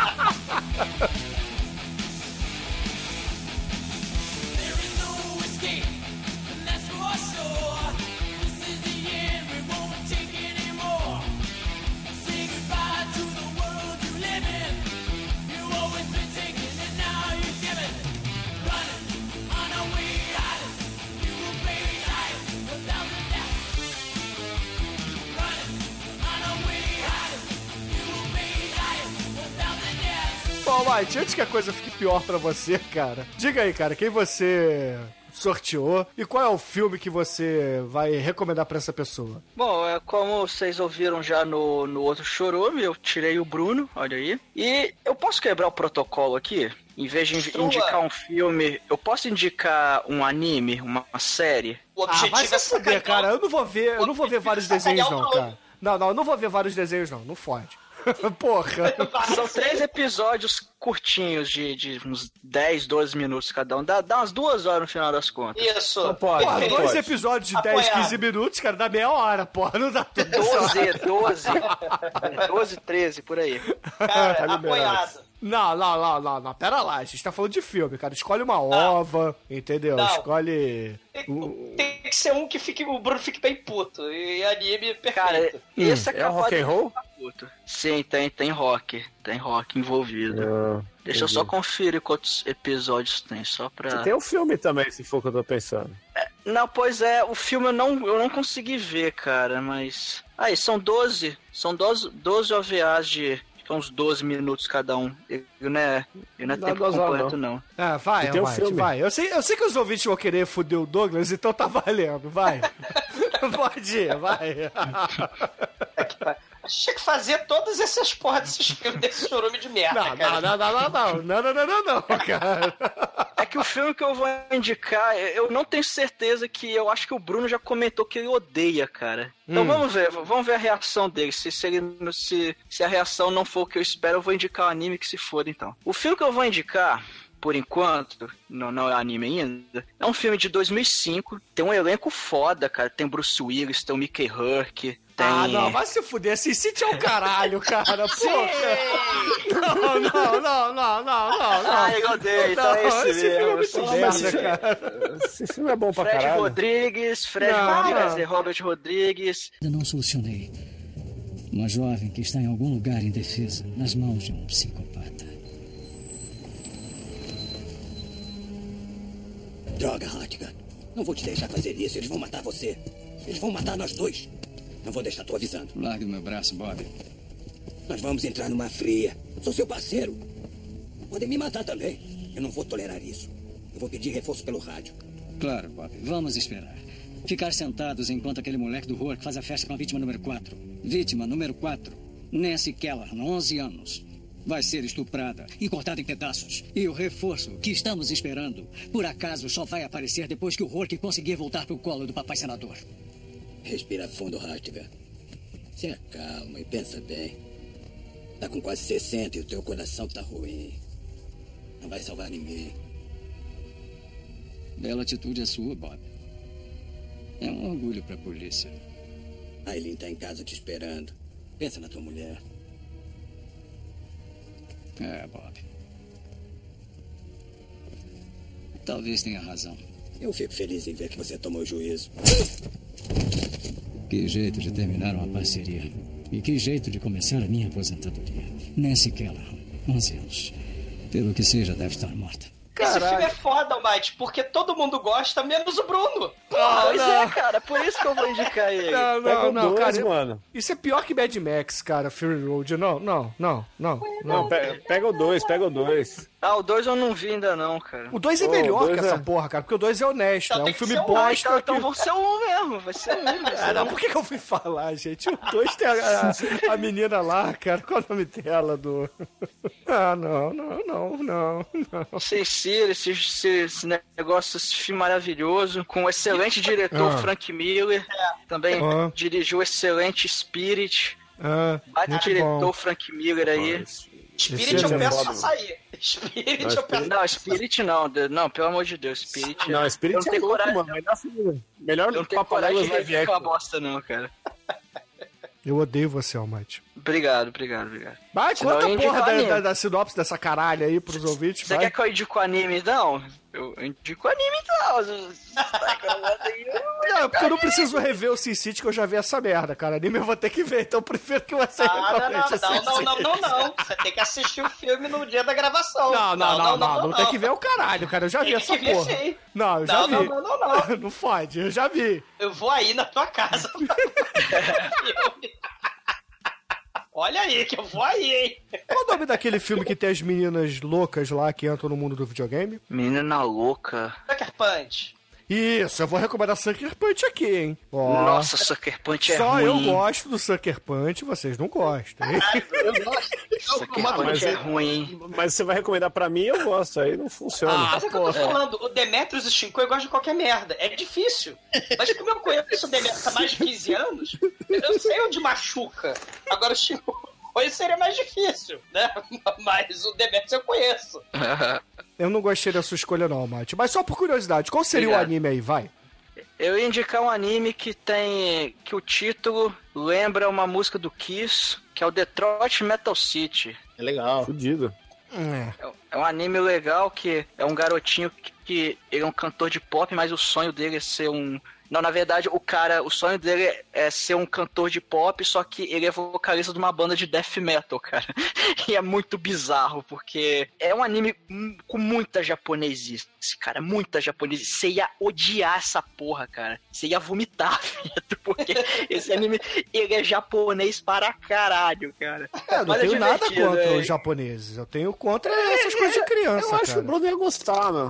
Speaker 5: Bom, Mike, antes que a coisa fique pior pra você, cara, diga aí, cara, quem você sorteou e qual é o filme que você vai recomendar pra essa pessoa?
Speaker 4: Bom, é, como vocês ouviram já no, no outro chorume, eu tirei o Bruno, olha aí. E eu posso quebrar o protocolo aqui? Em vez de
Speaker 6: Destrua.
Speaker 4: indicar um filme, eu posso indicar um anime, uma, uma série?
Speaker 6: O
Speaker 5: Ah, vai
Speaker 6: objetivo
Speaker 5: se
Speaker 6: é
Speaker 5: fuder,
Speaker 6: sacanear
Speaker 5: cara. Eu não vou ver, eu não vou ver vários desenhos, não, cara. Não, não, eu não vou ver vários desenhos, não. Não fode. Porra.
Speaker 4: São três episódios curtinhos, de, de uns 10, 12 minutos cada um. Dá, dá umas duas horas no final das contas.
Speaker 6: Isso.
Speaker 8: Não pode,
Speaker 5: Porra,
Speaker 8: não
Speaker 5: dois
Speaker 8: pode.
Speaker 5: episódios de 10,
Speaker 6: Apoiado.
Speaker 5: 15 minutos, cara, dá meia hora, porra. Não dá tudo.
Speaker 4: 12, 12. 12, 13, por aí.
Speaker 6: Cara,
Speaker 8: Tá
Speaker 6: apoiado.
Speaker 5: Não, não, não, não, não. Pera lá, a gente tá falando de filme, cara. Escolhe uma ova, entendeu?
Speaker 6: Não.
Speaker 5: Escolhe.
Speaker 6: Tem, tem que ser um que fique, o Bruno fique bem puto. E anime perfeito.
Speaker 4: Cara, esse é
Speaker 8: É rock and roll?
Speaker 4: Puto. Sim, tem, tem rock. Tem rock envolvido.
Speaker 8: Ah,
Speaker 4: Deixa eu só conferir quantos episódios tem, só pra...
Speaker 8: Tem o filme também, se for o que eu tô pensando.
Speaker 4: Não, pois é, o filme eu não, eu não consegui ver, cara, mas... Aí, são 12, são 12, 12 OVAs de de uns 12 minutos cada um. Eu não é, eu não é tempo completo, não.
Speaker 5: Ah, vai,
Speaker 8: tem o
Speaker 5: Almighty,
Speaker 8: filme.
Speaker 5: vai. Eu sei, eu sei que os ouvintes vão querer foder o Douglas, então tá valendo, vai. Pode ir, vai.
Speaker 6: A gente tinha que fazer todas essas porra desses filmes desse chorume de merda,
Speaker 5: Não,
Speaker 6: cara.
Speaker 5: não, não, não, não, não, não, não, não, não, não, cara.
Speaker 4: É que o filme que eu vou indicar, eu não tenho certeza que eu acho que o Bruno já comentou que ele odeia, cara. Então
Speaker 5: Hum.
Speaker 4: vamos ver, vamos ver a reação dele. Se, se, ele, se, se a reação não for o que eu espero, eu vou indicar o anime que se foda então. O filme que eu vou indicar, por enquanto, não, não é anime ainda, é um filme de 2005. Tem um elenco foda, cara. Tem Bruce Willis, tem o Mickey Herc. Tem...
Speaker 5: Ah, não, vai se fuder. Assim, City é o caralho, cara. Porra. Não, não, não, não, não, não, não.
Speaker 4: Ah, eu odeio, então é esse
Speaker 5: esse filme é muito
Speaker 4: esse
Speaker 5: merda,
Speaker 4: filme.
Speaker 5: cara.
Speaker 8: Esse filme é bom pra
Speaker 4: Fred
Speaker 8: caralho.
Speaker 4: Rodrigues, Fred
Speaker 5: Não,
Speaker 4: Rodrigues
Speaker 5: não.
Speaker 4: e Robert Rodrigues.
Speaker 16: Ainda não solucionei. Uma jovem que está em algum lugar indefesa, nas mãos de um psicopata.
Speaker 17: Droga, Hartigan. Não vou te deixar fazer isso. Eles vão matar você. Eles vão matar nós dois. Não vou deixar, tô avisando.
Speaker 16: Largue do meu braço, Bob.
Speaker 17: Nós vamos entrar numa fria. Sou seu parceiro. Podem me matar também. Eu não vou tolerar isso. Eu vou pedir reforço pelo rádio.
Speaker 16: Claro, Bob. Vamos esperar. Ficar sentados enquanto aquele moleque do Rourke faz a festa com a vítima número 4. Vítima número 4. Nancy Keller, 11 anos. Vai ser estuprada e cortada em pedaços. E o reforço que estamos esperando, por acaso, só vai aparecer depois que o Rourke conseguir voltar pro colo do papai senador.
Speaker 17: Respira fundo, Hartiver. Se acalma e pensa bem. Tá com quase 60 e o teu coração tá ruim. Não vai salvar ninguém.
Speaker 16: Bela atitude a sua, Bob. É um orgulho pra polícia.
Speaker 17: Aileen tá em casa te esperando. Pensa na tua mulher.
Speaker 16: É, Bob. Talvez tenha razão.
Speaker 17: Eu fico feliz em ver que você tomou juízo.
Speaker 16: Que jeito de terminar uma parceria. E que jeito de começar a minha aposentadoria. Nancy Keller, 11 anos. Pelo que seja, deve estar morta.
Speaker 6: Esse filme é foda, Mike, porque todo mundo gosta, menos o Bruno.
Speaker 5: Ah,
Speaker 4: pois
Speaker 5: não.
Speaker 4: é, cara, por isso que eu vou indicar ele.
Speaker 5: Não,
Speaker 8: Pega
Speaker 5: não,
Speaker 8: o
Speaker 5: não,
Speaker 8: dois,
Speaker 5: cara.
Speaker 8: mano.
Speaker 5: Isso é pior que Mad Max, cara, Fury Road. Não, não, não, não.
Speaker 8: Não, pe- pega o dois, pega o dois.
Speaker 4: Ah, o 2 eu não vi ainda não, cara.
Speaker 5: O 2 é melhor
Speaker 8: o dois
Speaker 5: que essa
Speaker 8: é-
Speaker 5: porra, cara, porque o 2 é honesto.
Speaker 6: Então
Speaker 5: é um filme
Speaker 6: ser um,
Speaker 5: bosta.
Speaker 4: então, então
Speaker 5: que-
Speaker 4: vou ser um mesmo, vai ser um. Vai ser
Speaker 5: Ah, não,
Speaker 4: um.
Speaker 5: por que, que eu fui falar, gente? O 2 tem a, a, a menina lá, cara. Qual é o nome dela? Do... Ah, não, não, não, não, não.
Speaker 4: Cecília, esse, esse, esse negócio, esse filme maravilhoso, com o excelente diretor
Speaker 5: Ah.
Speaker 4: Frank Miller, também
Speaker 5: Ah.
Speaker 4: dirigiu o excelente Spirit,
Speaker 5: Ah,
Speaker 4: bate diretor
Speaker 5: bom.
Speaker 4: Frank Miller aí.
Speaker 6: Spirit
Speaker 5: Esse
Speaker 6: eu
Speaker 5: é
Speaker 6: peço pra sair. Spirit
Speaker 8: Não,
Speaker 6: eu peço.
Speaker 4: Não, Spirit não, não, pelo amor de Deus, Spirit.
Speaker 8: Não,
Speaker 4: eu
Speaker 8: Spirit
Speaker 4: não
Speaker 8: é louco,
Speaker 4: coragem,
Speaker 8: mano. Melhor filme. Melhor
Speaker 4: não
Speaker 8: Papaléguas
Speaker 4: coragem de ver aquela bosta não, cara.
Speaker 5: Eu odeio você, Almighty.
Speaker 4: Obrigado, obrigado, obrigado.
Speaker 5: Vai,
Speaker 4: Senão
Speaker 5: conta a porra da, da, da sinopse dessa caralho aí pros ouvintes,
Speaker 4: Você quer que eu indico anime, então? Eu indico anime, então. Tá
Speaker 5: Não, porque eu não preciso rever o Sin City que eu já vi essa merda, cara. Anime eu vou ter que ver, então eu prefiro que você
Speaker 6: Ah, não, não,
Speaker 5: o
Speaker 6: não, não, não, não, não. Você tem que assistir o filme no dia da gravação.
Speaker 5: Não, não, não, não, não, tem que ver o caralho, cara. Eu já vi essa porra. Não, eu já
Speaker 6: Não,
Speaker 5: vi.
Speaker 6: não, não, não, não.
Speaker 5: Não fode, eu já vi.
Speaker 6: Eu vou aí na tua casa. Olha aí, que eu vou aí, hein?
Speaker 5: Qual o nome daquele filme que tem as meninas loucas lá que entram no mundo do videogame?
Speaker 4: Menina louca.
Speaker 6: Sucker Punch.
Speaker 5: Isso, eu vou recomendar Sucker Punch aqui, hein? Ó,
Speaker 4: Nossa, Sucker Punch é
Speaker 5: Só
Speaker 4: ruim.
Speaker 5: eu gosto do Sucker Punch, vocês não gostam, hein?
Speaker 6: Eu gosto.
Speaker 4: Sucker Punch
Speaker 6: coisa-
Speaker 4: é ruim.
Speaker 8: Mas você vai recomendar pra mim, eu gosto. Aí não funciona.
Speaker 6: Mas é o que eu tô falando, o Demetrius e o Shinkoi gostam de qualquer merda. É difícil. Mas como eu conheço o Demetrius há mais de 15 anos, eu sei onde machuca. Agora o Shinkoi seria mais difícil, né? Mas o Demetrius eu conheço.
Speaker 5: Eu não gostei da sua escolha, não, Mate. Mas só por curiosidade, qual seria o
Speaker 4: Obrigado.
Speaker 5: anime aí? Vai.
Speaker 4: Eu ia indicar um anime que tem. que o título lembra uma música do Kiss, que é o Detroit Metal City.
Speaker 7: É legal.
Speaker 8: Fudido.
Speaker 5: É.
Speaker 4: É um anime legal que é um garotinho que, que ele é um cantor de pop, mas o sonho dele é ser um. Não, na verdade, o cara, o sonho dele é ser um cantor de pop, só que ele é vocalista de uma banda de death metal, cara. E é muito bizarro, porque é um anime com muita japonesice, cara, muita japonesice. Você ia odiar essa porra, cara. Você ia vomitar, filho, porque esse anime, ele é japonês para caralho, cara.
Speaker 5: É, eu não
Speaker 4: Mas é
Speaker 5: tenho nada
Speaker 4: divertido,
Speaker 5: contra
Speaker 4: é.
Speaker 5: os japoneses. Eu tenho contra essas coisas de criança,
Speaker 8: Eu acho que
Speaker 5: cara.
Speaker 8: o Bruno ia gostar, meu.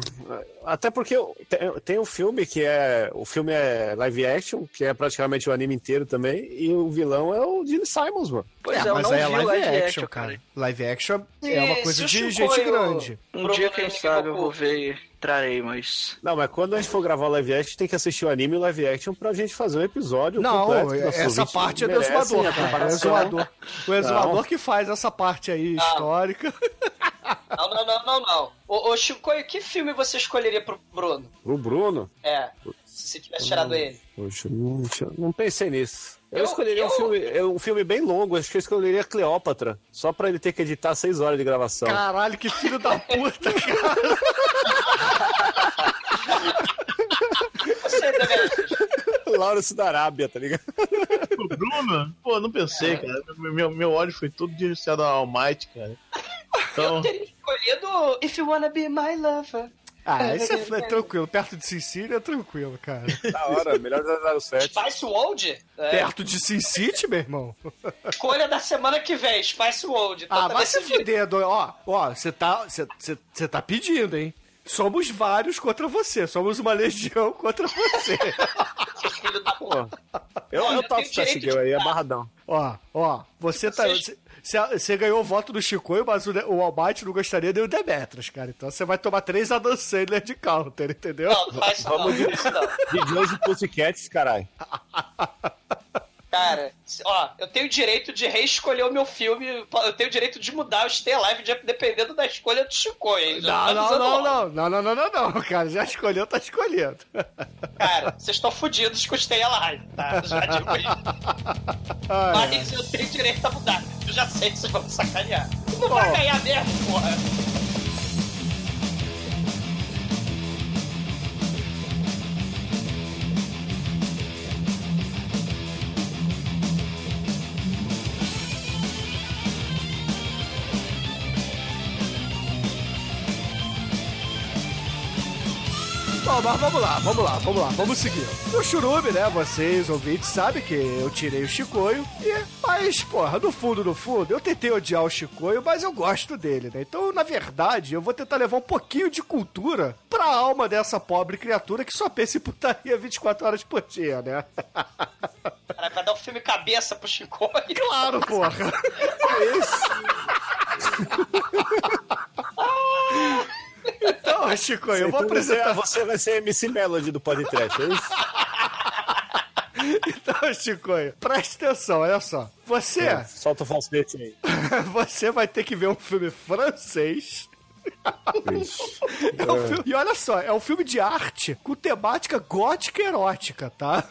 Speaker 8: Até porque tem, tem um filme que é. O filme é live action, que é praticamente o anime inteiro também, e o vilão é o Gene Simons, mano.
Speaker 4: Pois
Speaker 5: é,
Speaker 4: é,
Speaker 5: mas
Speaker 4: não
Speaker 5: aí é live,
Speaker 4: live
Speaker 5: action,
Speaker 4: action,
Speaker 5: cara. Live action é uma
Speaker 6: E
Speaker 5: coisa de gente grande.
Speaker 4: Um dia, quem sabe, eu vou ver e trarei, mas.
Speaker 8: Não, mas quando a gente for gravar o live action, tem que assistir o anime e o live action pra gente fazer um episódio
Speaker 5: Não,
Speaker 8: completo. nossos
Speaker 5: essa parte é do exumador, cara. É o exumador. O exumador que faz essa parte aí histórica.
Speaker 6: Não, não, não, não, não. Ô, ô que filme você escolheria pro Bruno?
Speaker 8: O Bruno?
Speaker 6: É, se tivesse tirado ele.
Speaker 8: Poxa, não, não pensei nisso. Eu,
Speaker 6: Eu-
Speaker 8: escolheria
Speaker 6: eu-
Speaker 8: Um, filme, é um filme bem longo, acho que eu escolheria Cleópatra, só pra ele ter que editar seis horas de gravação.
Speaker 5: Caralho, que filho da puta, cara.
Speaker 6: Você, Demetrius.
Speaker 8: Lawrence da Arábia, tá ligado?
Speaker 18: O Bruno? Pô, não pensei, cara. Meu, meu ódio foi todo direcionado ao Almighty, cara. Então,
Speaker 6: Eu teria escolhido If You Wanna Be My Lover.
Speaker 5: Ah, isso é, é tranquilo. Perto de Sin é tranquilo, cara.
Speaker 8: Da hora, melhor da 07.
Speaker 6: Spice World? É.
Speaker 5: Perto de Sin City, meu irmão.
Speaker 6: Escolha da semana que vem, Spice World. Então
Speaker 5: Ah,
Speaker 6: tá
Speaker 5: vai se fuder, do... ó, ó, você tá, você- você você tá pedindo, hein? Somos vários contra você, somos uma legião contra você.
Speaker 6: seus filhos da
Speaker 8: Pô, eu,
Speaker 6: Olha,
Speaker 8: eu topo girl aí, é barradão.
Speaker 5: Ó, ó, você tá.
Speaker 6: Vocês-
Speaker 5: Você, ganhou o voto do Chicoio, mas o, o Almighty não gostaria nem o Demetrius, cara. Então você vai tomar três Adam Sandler de counter, entendeu?
Speaker 6: Não, não faz isso não,
Speaker 8: Vamos
Speaker 6: não faz isso não.
Speaker 8: De Jones e Pussycats, caralho.
Speaker 6: Cara, ó, eu tenho o direito de reescolher o meu filme, eu tenho o direito de mudar o Stay Alive de- dependendo da escolha do Chico, hein?
Speaker 5: Não,
Speaker 6: tô
Speaker 5: não, não, não, não, não, não, não, não, cara. Já escolheu, tá escolhendo.
Speaker 6: Cara, vocês estão fodidos com o Stay Alive, tá? Já digo.
Speaker 5: Ai,
Speaker 6: Mas eu tenho direito a mudar. Eu já sei que vocês vão me sacanear. Não
Speaker 5: Bom.
Speaker 6: vai ganhar mesmo, porra.
Speaker 5: Bom, mas vamos lá, vamos lá, vamos lá, vamos seguir. No churume, né, vocês, ouvintes, sabem que eu tirei o Chicoio, e, mas, porra, no fundo, no fundo, eu tentei odiar o Chicoio, mas eu gosto dele, né? Então, na verdade, eu vou tentar levar um pouquinho de cultura pra alma dessa pobre criatura que só pensa em putaria 24 horas por dia, né?
Speaker 6: Cara, vai dar um filme cabeça pro Chico.
Speaker 5: Claro, porra. É Então, Chicoio, eu vou apresentar...
Speaker 8: você vai ser MC Melody do podcast, é isso?
Speaker 5: Então, Chicoio, presta atenção, olha só. Você...
Speaker 8: É, solta o falsete aí.
Speaker 5: você vai ter que ver um filme francês. É um filme- e olha só, é um filme de arte com temática gótica erótica, tá?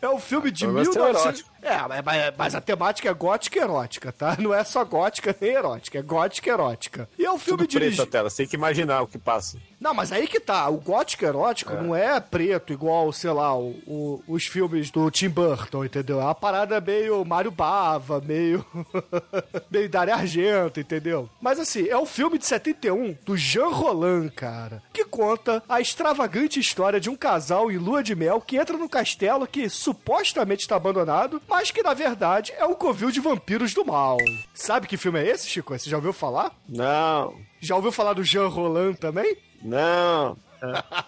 Speaker 5: É um filme de
Speaker 8: de
Speaker 5: 1900...
Speaker 8: erótico.
Speaker 5: É, mas- mas, a temática é gótica erótica, tá? Não é só gótica nem erótica, é gótica erótica. E é um filme
Speaker 8: Tudo preto a tela, você tem que imaginar o que passa.
Speaker 5: Não, mas aí que tá. O gótico erótico não é preto igual, sei lá, o- o- os filmes do Tim Burton, entendeu? É uma parada meio Mário Bava, meio. meio Dario Argento, entendeu? Mas assim, é um filme de 71 do Jean Roland, cara, que conta a extravagante história de um casal em lua de mel que entra no castelo que supostamente está abandonado, mas que na verdade é um covil de vampiros do mal. Sabe que filme é esse, Chico? Você já ouviu falar?
Speaker 8: Não,
Speaker 5: Já ouviu falar do Jean Roland também?
Speaker 8: não.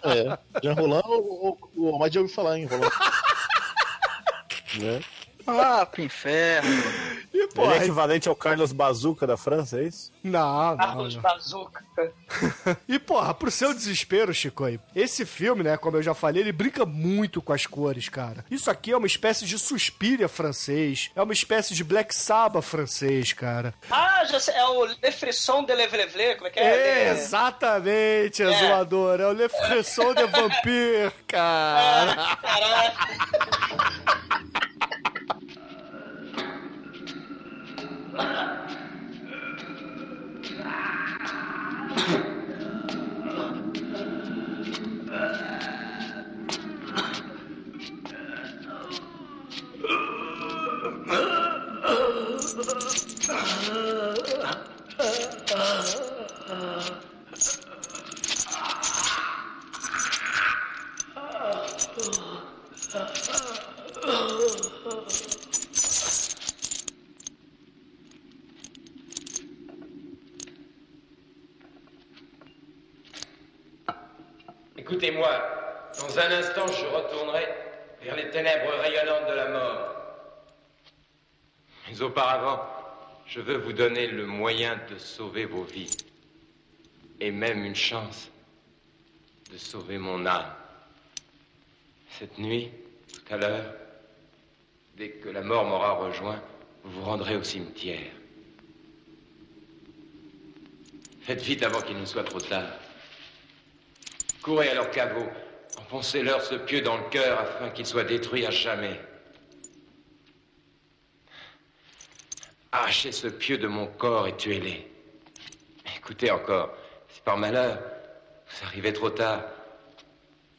Speaker 18: É. Já Roland ou o Almighty já ouviu falar, hein? Roland.
Speaker 8: Né?
Speaker 4: Ah, pro inferno.
Speaker 5: E, pô,
Speaker 8: Ele é equivalente ao Carlos Bazuca da França, é isso?
Speaker 5: Não, não,
Speaker 6: Carlos
Speaker 5: não.
Speaker 6: Bazuca.
Speaker 5: E, porra, pro seu desespero, Chico, aí, esse filme, né, como eu já falei, ele brinca muito com as cores, cara. Isso aqui é uma espécie de Suspiria francês, é uma espécie de Black Sabbath francês, cara.
Speaker 6: Ah, já sei, é o Le Frisson de Levrevle, como é que é?
Speaker 5: É,
Speaker 6: É.
Speaker 5: exatamente,
Speaker 6: É.
Speaker 5: zoador. É o Le Frisson de Vampire, cara.
Speaker 6: Caralho.
Speaker 19: Uh... veux vous donner le moyen de sauver vos vies. Et même une chance de sauver mon âme. Cette nuit, tout à l'heure, dès que la mort m'aura rejoint, vous vous rendrez au cimetière. Faites vite avant qu'il ne soit trop tard. Courez à leur caveau, enfoncez-leur ce pieu dans le cœur afin qu'il soit détruit à jamais. Arrachez ce pieu de mon corps et tuez-les. Écoutez encore, si par malheur vous arrivez trop tard,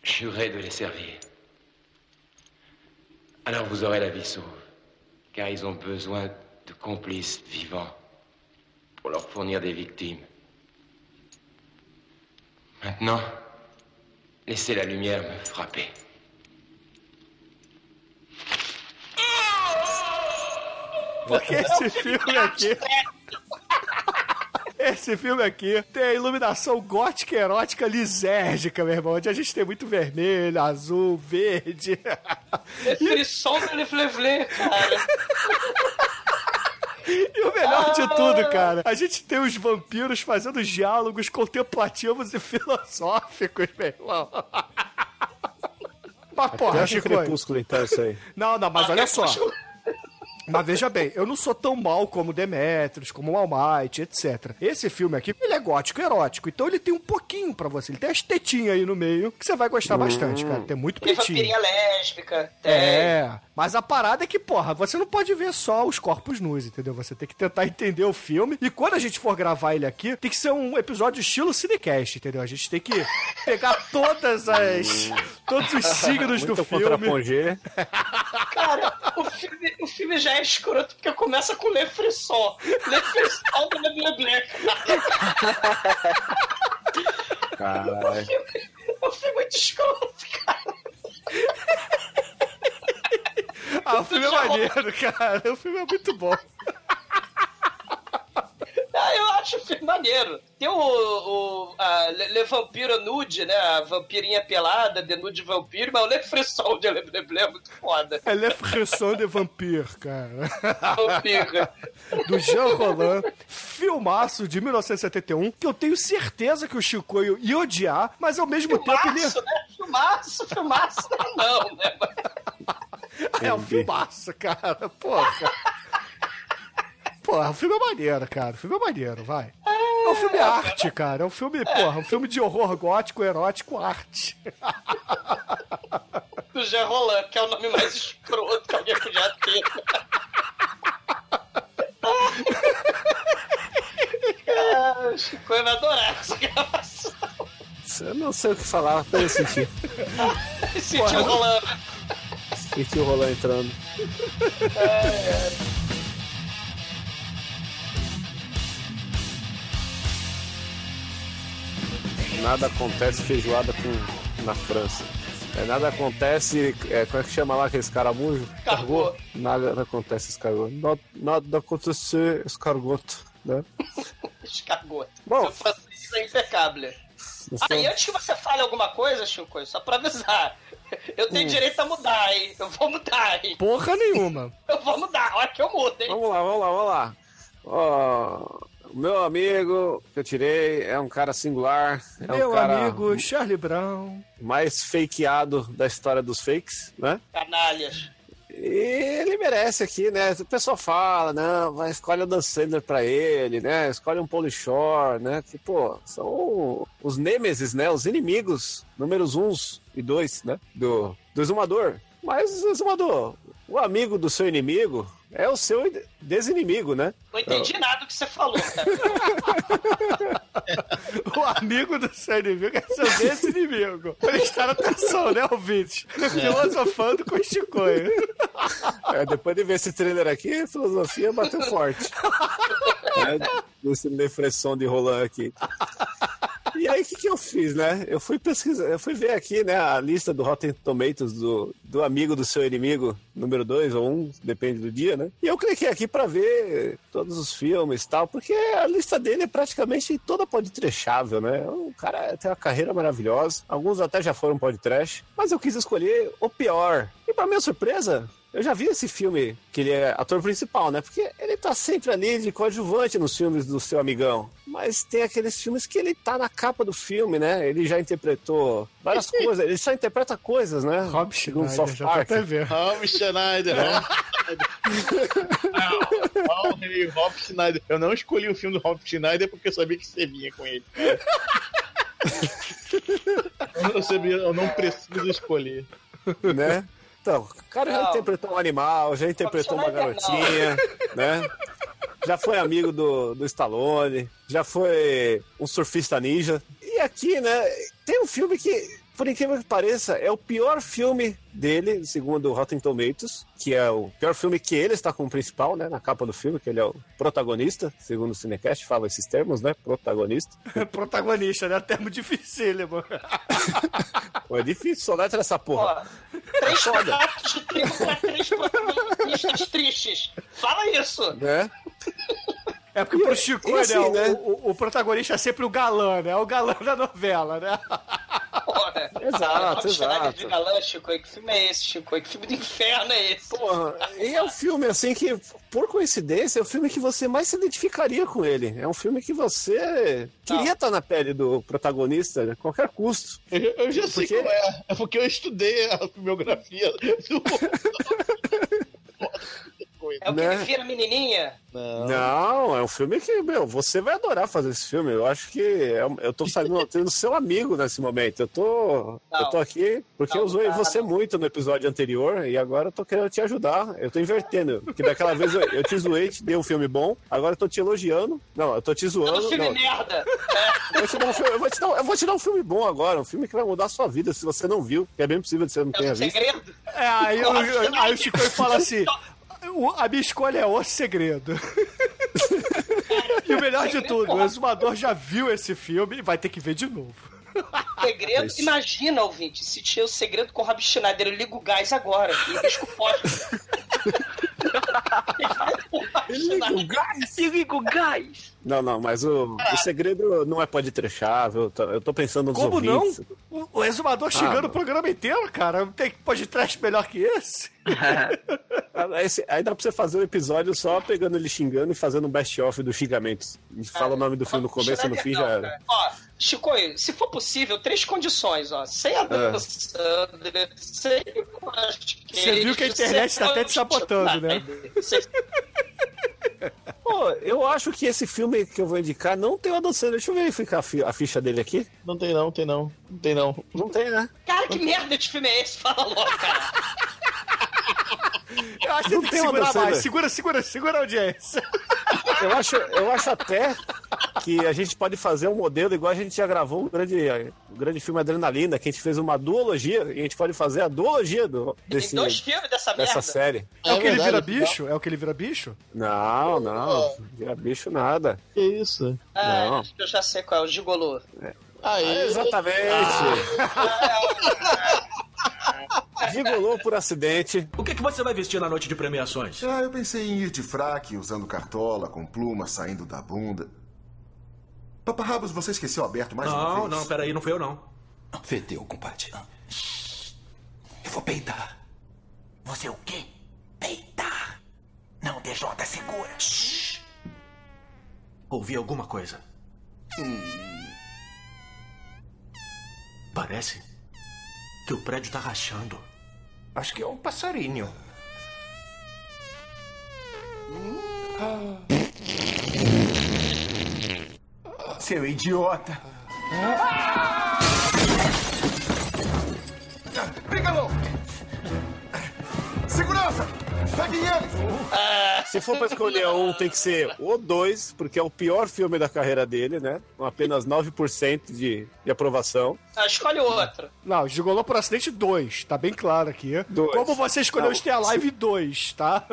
Speaker 19: jurez de les servir. Alors vous aurez la vie sauve, car ils ont besoin de complices vivants pour leur fournir des victimes. Maintenant, laissez la lumière me frapper.
Speaker 5: Porque esse filme aqui. Esse filme aqui tem a iluminação gótica erótica lisérgica, meu irmão. Onde a gente tem muito vermelho, azul, verde.
Speaker 6: Frisson do Leflevle, cara.
Speaker 5: E o melhor de tudo, cara, a gente tem os vampiros fazendo diálogos contemplativos e filosóficos, meu irmão. Mas, porra,
Speaker 8: Até
Speaker 5: Chico.
Speaker 8: crepúsculo, então, isso aí.
Speaker 5: Não, não, mas olha só. Mas veja bem, eu não sou tão mal como Demetrius, como o Almighty, etc. Esse filme aqui, ele é gótico erótico, então ele tem um pouquinho pra você. Ele tem as tetinhas aí no meio, que você vai gostar bastante, cara. Tem muito
Speaker 6: Tem
Speaker 5: peitinho.
Speaker 6: vampirinha lésbica. Tem.
Speaker 5: É, mas a parada é que, porra, você não pode ver só os corpos nus, entendeu? Você tem que tentar entender o filme. E quando a gente for gravar ele aqui, tem que ser um episódio estilo Cinecast, entendeu? A gente tem que pegar todas as. todos os signos do
Speaker 8: Muito
Speaker 5: filme.
Speaker 8: contrapongê.
Speaker 6: Cara, o filme, o filme já é escroto porque começa com Le Frisson. Le Frisson do Leblé,
Speaker 8: Caralho.
Speaker 6: O filme é muito escroto, cara.
Speaker 5: Ah, o filme é maneiro, cara. O filme é muito bom.
Speaker 6: Ah, eu acho maneiro. Tem o, o a Le, Le Vampiro Nude, né? A vampirinha pelada, de nude vampiro, mas o Le Frisson de Leblé é muito foda.
Speaker 5: É Le Frisson de Vampire, cara.
Speaker 6: Vampiro.
Speaker 5: Do Jean Roland, filmaço de 1971, que eu tenho certeza que o Chicoio ia odiar, mas ao mesmo tempo ele.
Speaker 6: Filmaço, né? Filmaço, filmaço. Não, né?
Speaker 5: É um filmaço, cara. Porra. Porra, o filme é maneiro, cara. O filme é maneiro, vai. É um filme arte, cara. É um filme, porra, um filme de horror gótico, erótico, arte.
Speaker 6: Do Jean Roland, que é o nome mais escroto que alguém podia ter. Ah, o Chico vai adorar essa gravação.
Speaker 8: Eu não sei o que falar, apenas senti.
Speaker 6: Sentiu rolando.
Speaker 8: Senti o Roland entrando. Nada acontece feijoada com, na França. É, nada acontece. É, como é que chama lá aqueles caramujos?
Speaker 6: Cargô.
Speaker 8: Nada acontece escargot. Nada, nada acontece escargot, né?
Speaker 6: Escargot.
Speaker 8: Bom.
Speaker 6: Seu francês é impecável. Ah, e antes que você fale alguma coisa, Chico, só pra avisar. Eu tenho
Speaker 8: Hum.
Speaker 6: direito a mudar, hein? Eu vou mudar, hein?
Speaker 5: Porra nenhuma.
Speaker 6: Eu vou mudar, olha que eu mudo, hein?
Speaker 8: Vamos lá, vamos lá, vamos lá. Ó, o meu amigo que eu tirei é um cara singular. É
Speaker 5: Meu
Speaker 8: um cara
Speaker 5: amigo Charlie Brown.
Speaker 8: mais fakeado da história dos fakes, né?
Speaker 6: Canalhas.
Speaker 8: E ele merece aqui, né? O pessoal fala, não, vai escolhe o Dan Sandler pra ele, né? Escolhe um Polishore, né? Que, pô, são os nêmesis, né? Os inimigos, números uns e dois, né? Do, do Exumador. Mas, Exumador, o amigo do seu inimigo é o seu desinimigo, né?
Speaker 6: Não entendi nada do que você falou, cara.
Speaker 5: O amigo do seu inimigo é seu desse inimigo. Prestar atenção, né, ouvinte? Filosofando com o Chicoio.
Speaker 8: É, depois de ver esse trailer aqui, a filosofia bateu forte. é, desse Lefresson de Roland aqui. E aí, o que, que eu fiz, né? Eu fui pesquisar, eu fui ver aqui, né, a lista do Rotten Tomatoes do, do amigo do seu inimigo, número 2 ou 1, um, depende do dia, né? E eu cliquei aqui pra ver todos os filmes e tal, porque a lista dele é praticamente toda podcastável, né? O cara tem uma carreira maravilhosa, alguns até já foram podcast, mas eu quis escolher o pior. E pra minha surpresa, eu já vi esse filme, que ele é ator principal, né? Porque ele tá sempre ali de coadjuvante nos filmes do seu amigão. Mas tem aqueles filmes que ele tá na capa do filme, né? Ele já interpretou várias coisas. Ele só interpreta coisas, né?
Speaker 5: Rob Schneider,
Speaker 8: South
Speaker 5: já
Speaker 8: Park.
Speaker 5: até vendo.
Speaker 18: Rob Schneider. Não, não, Rob Schneider. Eu não escolhi o filme do Rob Schneider porque eu sabia que você vinha com ele. Eu, sabia, eu não preciso escolher.
Speaker 8: né? Então, o cara já
Speaker 18: Não.
Speaker 8: interpretou um animal, já interpretou uma garotinha, né? Já foi amigo do, do Stallone, já foi um surfista ninja. E aqui, né, tem um filme que, por incrível que pareça, é o pior filme dele, segundo o Rotten Tomatoes, que é o pior filme que ele está como principal, né, na capa do filme, que ele é o protagonista, segundo o Cinecast, fala esses termos, né, protagonista.
Speaker 5: Protagonista, né? Termo dificílimo.
Speaker 8: Pô, é difícil, só letra essa porra.
Speaker 6: Três
Speaker 8: Foda.
Speaker 6: pratos pra três protagonistas tristes. Fala isso.
Speaker 8: né?
Speaker 5: É porque pro Chico,
Speaker 8: e assim,
Speaker 5: né, o-
Speaker 8: né?
Speaker 5: O, o protagonista é sempre o galã, né? É o galã da novela, né?
Speaker 8: Exato,
Speaker 6: Schneider
Speaker 8: exato.
Speaker 6: de galã, Chico, que filme é esse, Chico? Que filme do inferno é esse?
Speaker 8: Porra, e é um filme assim que, por coincidência, é o filme que você mais se identificaria com ele. É um filme que você queria estar na pele do protagonista a qualquer custo.
Speaker 18: Eu, eu já sei
Speaker 8: Porque-
Speaker 18: qual é. É porque eu estudei a filmografia do.
Speaker 6: É o que
Speaker 8: Né?
Speaker 6: ele vira menininha?
Speaker 8: Não, é um filme que, meu, você vai adorar fazer esse filme. Eu acho que é um- eu tô saindo sendo seu amigo nesse momento. Eu tô, eu tô aqui porque eu zoei você muito no episódio anterior e agora eu tô querendo te ajudar. Eu tô invertendo. Porque daquela vez eu, eu te zoei, te dei um filme bom, agora eu tô te elogiando. Não, eu tô te
Speaker 6: É
Speaker 8: zoando.
Speaker 6: um filme
Speaker 8: não.
Speaker 6: merda.
Speaker 8: Eu vou, te dar um filme, eu, vou te dar, eu vou te dar um filme bom agora, um filme que vai mudar a sua vida se você não viu, que é bem possível que você não tenha visto.
Speaker 6: Segredo?
Speaker 5: É, aí, o- aí o Chico fala assim: "O- a minha escolha é o segredo. e o melhor de tudo, o exumador já viu esse filme e vai ter que ver de novo.
Speaker 6: Segredo,
Speaker 8: É
Speaker 6: imagina, ouvinte, se tinha o segredo com o Rob Schneider, eu ligo o gás agora e o.
Speaker 8: Liga o gás!
Speaker 4: Liga o gás!
Speaker 8: Não, não, mas o, o segredo não é pode trechável. Eu tô, eu tô pensando nos
Speaker 5: Como não?
Speaker 8: ouvintes.
Speaker 5: O, o exumador
Speaker 8: Ah,
Speaker 5: xingando
Speaker 8: mano.
Speaker 5: o programa inteiro, cara. Não tem podcast melhor que esse.
Speaker 8: Ah, esse- aí dá pra você fazer um episódio só pegando ele xingando e fazendo um best-off dos xingamentos. A gente fala o nome do filme no começo e no fim já
Speaker 6: Não,
Speaker 8: era.
Speaker 6: Ó, Chico, se for possível, três condições, ó. Sem a Dan Sandler, sem o
Speaker 5: Você viu que a internet tá até te sabotando, né?
Speaker 8: Pô, eu acho que esse filme que eu vou indicar não tem o Adam Sandler. Deixa eu verificar a, fi- a ficha dele aqui.
Speaker 18: Não tem não, tem não. Não tem não.
Speaker 8: Não tem, né?
Speaker 6: Cara, que merda de filme é esse? Fala logo, cara.
Speaker 5: Eu acho que
Speaker 8: Não
Speaker 5: tem que
Speaker 8: tem
Speaker 5: segurar mais. Segura, segura, segura a audiência.
Speaker 8: Eu acho, eu acho até que a gente pode fazer um modelo igual a gente já gravou um grande, um grande filme Adrenalina, que a gente fez uma duologia, e a gente pode fazer a duologia do, desse,
Speaker 6: Tem dois filmes dessa merda.
Speaker 8: dessa série.
Speaker 5: É, o que ele
Speaker 18: verdade,
Speaker 5: vira
Speaker 18: é
Speaker 5: bicho? É o que ele vira bicho?
Speaker 8: Não, não. Vira bicho nada.
Speaker 18: Que isso?
Speaker 6: Ah,
Speaker 8: Não.
Speaker 6: eu já sei qual é, o Gigolô.
Speaker 18: Aí,
Speaker 8: Exatamente. Gigolou por acidente.
Speaker 20: O que, que você vai vestir na noite de premiações?
Speaker 21: Ah, eu pensei em ir de fraque, usando cartola, com plumas saindo da bunda. Paparrabos, você esqueceu aberto mais uma
Speaker 20: Não,
Speaker 21: vez?
Speaker 20: não, peraí, não foi eu não.
Speaker 21: Fedeu, compadre.
Speaker 20: Eu vou peidar.
Speaker 22: Você o quê? Peitar. Não, DJ, segura. Shhh.
Speaker 20: Ouvi alguma coisa. Parece que o prédio tá rachando.
Speaker 22: Acho que é um passarinho. Seu idiota.
Speaker 21: Bigelow! Eles!
Speaker 8: Se for pra escolher um, tem que ser o 2, porque é o pior filme da carreira dele, né? Com apenas 9% de, de aprovação.
Speaker 6: Ah, escolhe outro.
Speaker 5: Não, Gigolou por acidente 2, tá bem claro aqui.
Speaker 8: Dois.
Speaker 5: Como você escolheu Stay Alive 2, tá?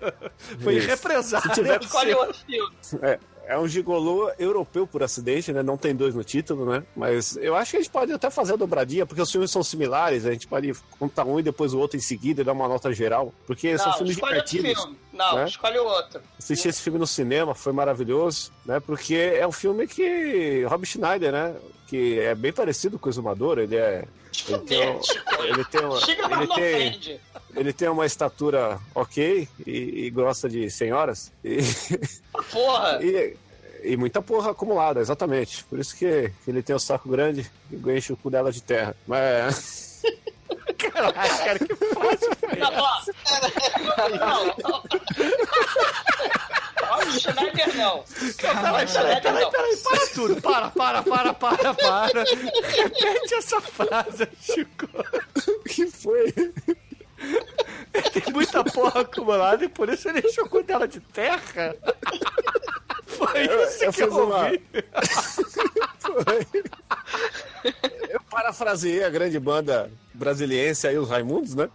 Speaker 5: Foi
Speaker 8: Isso.
Speaker 5: represado.
Speaker 8: Se tiver-
Speaker 6: Escolhe outro filme.
Speaker 8: É, é um gigolô europeu por acidente, né? Não tem dois no título, né? Mas eu acho que a gente pode até fazer a dobradinha, porque os filmes são similares, a gente pode contar um e depois o outro em seguida e dar uma nota geral. Porque são
Speaker 6: Não,
Speaker 8: filmes
Speaker 6: escolhe outro
Speaker 8: divertidos.
Speaker 6: filme. Não,
Speaker 8: né?
Speaker 6: escolhe outro.
Speaker 8: Assisti esse filme no cinema, foi maravilhoso, né? Porque é um filme que. Rob Schneider, né? Que é bem parecido com o Exumador, ele é. Ele tem, um- ele tem uma.
Speaker 6: Chega,
Speaker 8: Ele
Speaker 6: não
Speaker 8: tem,
Speaker 6: ofende.
Speaker 8: ele tem uma estatura ok e, e gosta de senhoras. E,
Speaker 6: Porra!
Speaker 8: e, e muita porra acumulada, exatamente. Por isso que, que ele tem o saco grande e enche o cu dela de terra. Mas.
Speaker 5: Caralho, cara, que foi
Speaker 6: Não. Não, não. Ó, o Schneider não.
Speaker 5: Peraí, peraí, peraí, peraí, para tudo. Para, para, para, para, para. Repete essa frase, Chico.
Speaker 8: O que foi?
Speaker 5: Tem muita porra acumulada e por isso ele encheu o cu dela de terra. Foi
Speaker 8: Eu-
Speaker 5: isso
Speaker 8: eu
Speaker 5: que eu
Speaker 8: fiz uma-
Speaker 5: ouvi.
Speaker 8: Eu parafraseei a grande banda brasiliense aí, os Raimundos, né?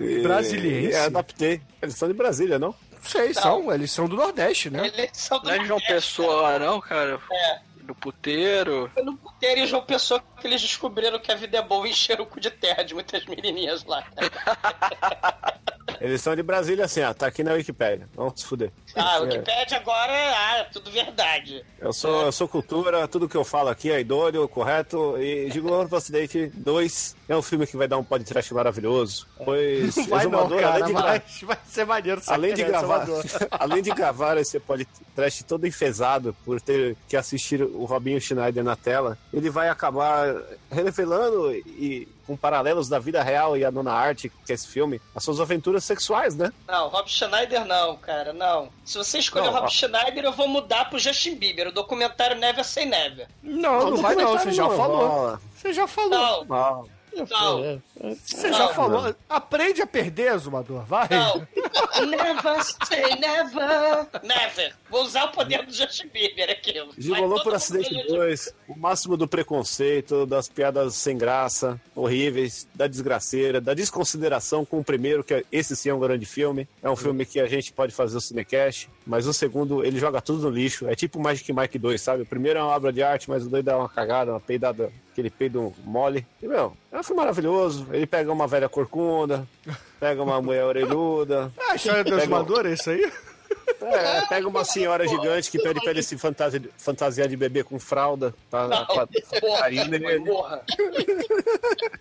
Speaker 8: E-
Speaker 5: Brasiliense?
Speaker 8: E adaptei. Eles são de Brasília, não?
Speaker 5: Sei, são, eles são do Nordeste, né?
Speaker 6: Eles são do
Speaker 4: Não é João Pessoa lá, não, cara?
Speaker 6: É.
Speaker 4: Do puteiro.
Speaker 6: No puteiro e João Pessoa que eles descobriram que a vida é boa e encheram o cu de terra de muitas menininhas lá.
Speaker 8: Eles são de Brasília assim, ó, tá aqui na Wikipédia. Vamos se fuder.
Speaker 6: Ah, o
Speaker 8: É.
Speaker 6: Wikipedia agora é ah, tudo verdade.
Speaker 8: Eu sou, eu sou cultura, tudo que eu falo aqui é idôneo, correto. E Gigolo pro Acidente 2 é um filme que vai dar um podcast maravilhoso. Pois
Speaker 5: Não vai não, cara,
Speaker 8: além de
Speaker 5: vai, vai ser maneiro.
Speaker 8: Além de,
Speaker 5: sacanear
Speaker 8: gravar, além de gravar esse podcast todo enfesado por ter que assistir o Robinho Schneider na tela, ele vai acabar revelando e com paralelos da vida real e a nona arte, que é esse filme, as suas aventuras sexuais, né?
Speaker 6: Não, Rob Schneider não, cara, não. Se você escolher
Speaker 8: Não,
Speaker 6: o Rob
Speaker 8: ó.
Speaker 6: Schneider, eu vou mudar pro Justin Bieber, o documentário Never Say Never.
Speaker 5: Não, não vai não, você já falou. Você já falou.
Speaker 6: Não. Não.
Speaker 5: Você
Speaker 6: Não.
Speaker 5: já falou. Aprende a perder, Zumador, vai.
Speaker 6: Não. never say never. Never. Vou usar o poder do Justin Bieber aqui. Todo
Speaker 8: por acidente
Speaker 6: eleger-
Speaker 8: 2, o máximo do preconceito, das piadas sem graça, horríveis, da desgraceira, da desconsideração com o primeiro, que é- esse sim é um grande filme. É um filme que a gente pode fazer o cinecast, mas o segundo ele joga tudo no lixo. É tipo Magic Mike 2, sabe? O primeiro é uma obra de arte, mas o dois dá uma cagada, uma peidada, aquele peido mole. E, meu, é um filme maravilhoso. Ele pega uma velha corcunda, pega uma mulher orelhuda.
Speaker 5: Ah, a história do
Speaker 8: pega-
Speaker 5: Exumador é isso aí?
Speaker 8: é, pega uma senhora gigante que pede pra ele se fantasia, fantasiar de bebê com fralda. Pra,
Speaker 6: Não,
Speaker 8: pra,
Speaker 6: porra,
Speaker 8: carinho nele.
Speaker 6: porra.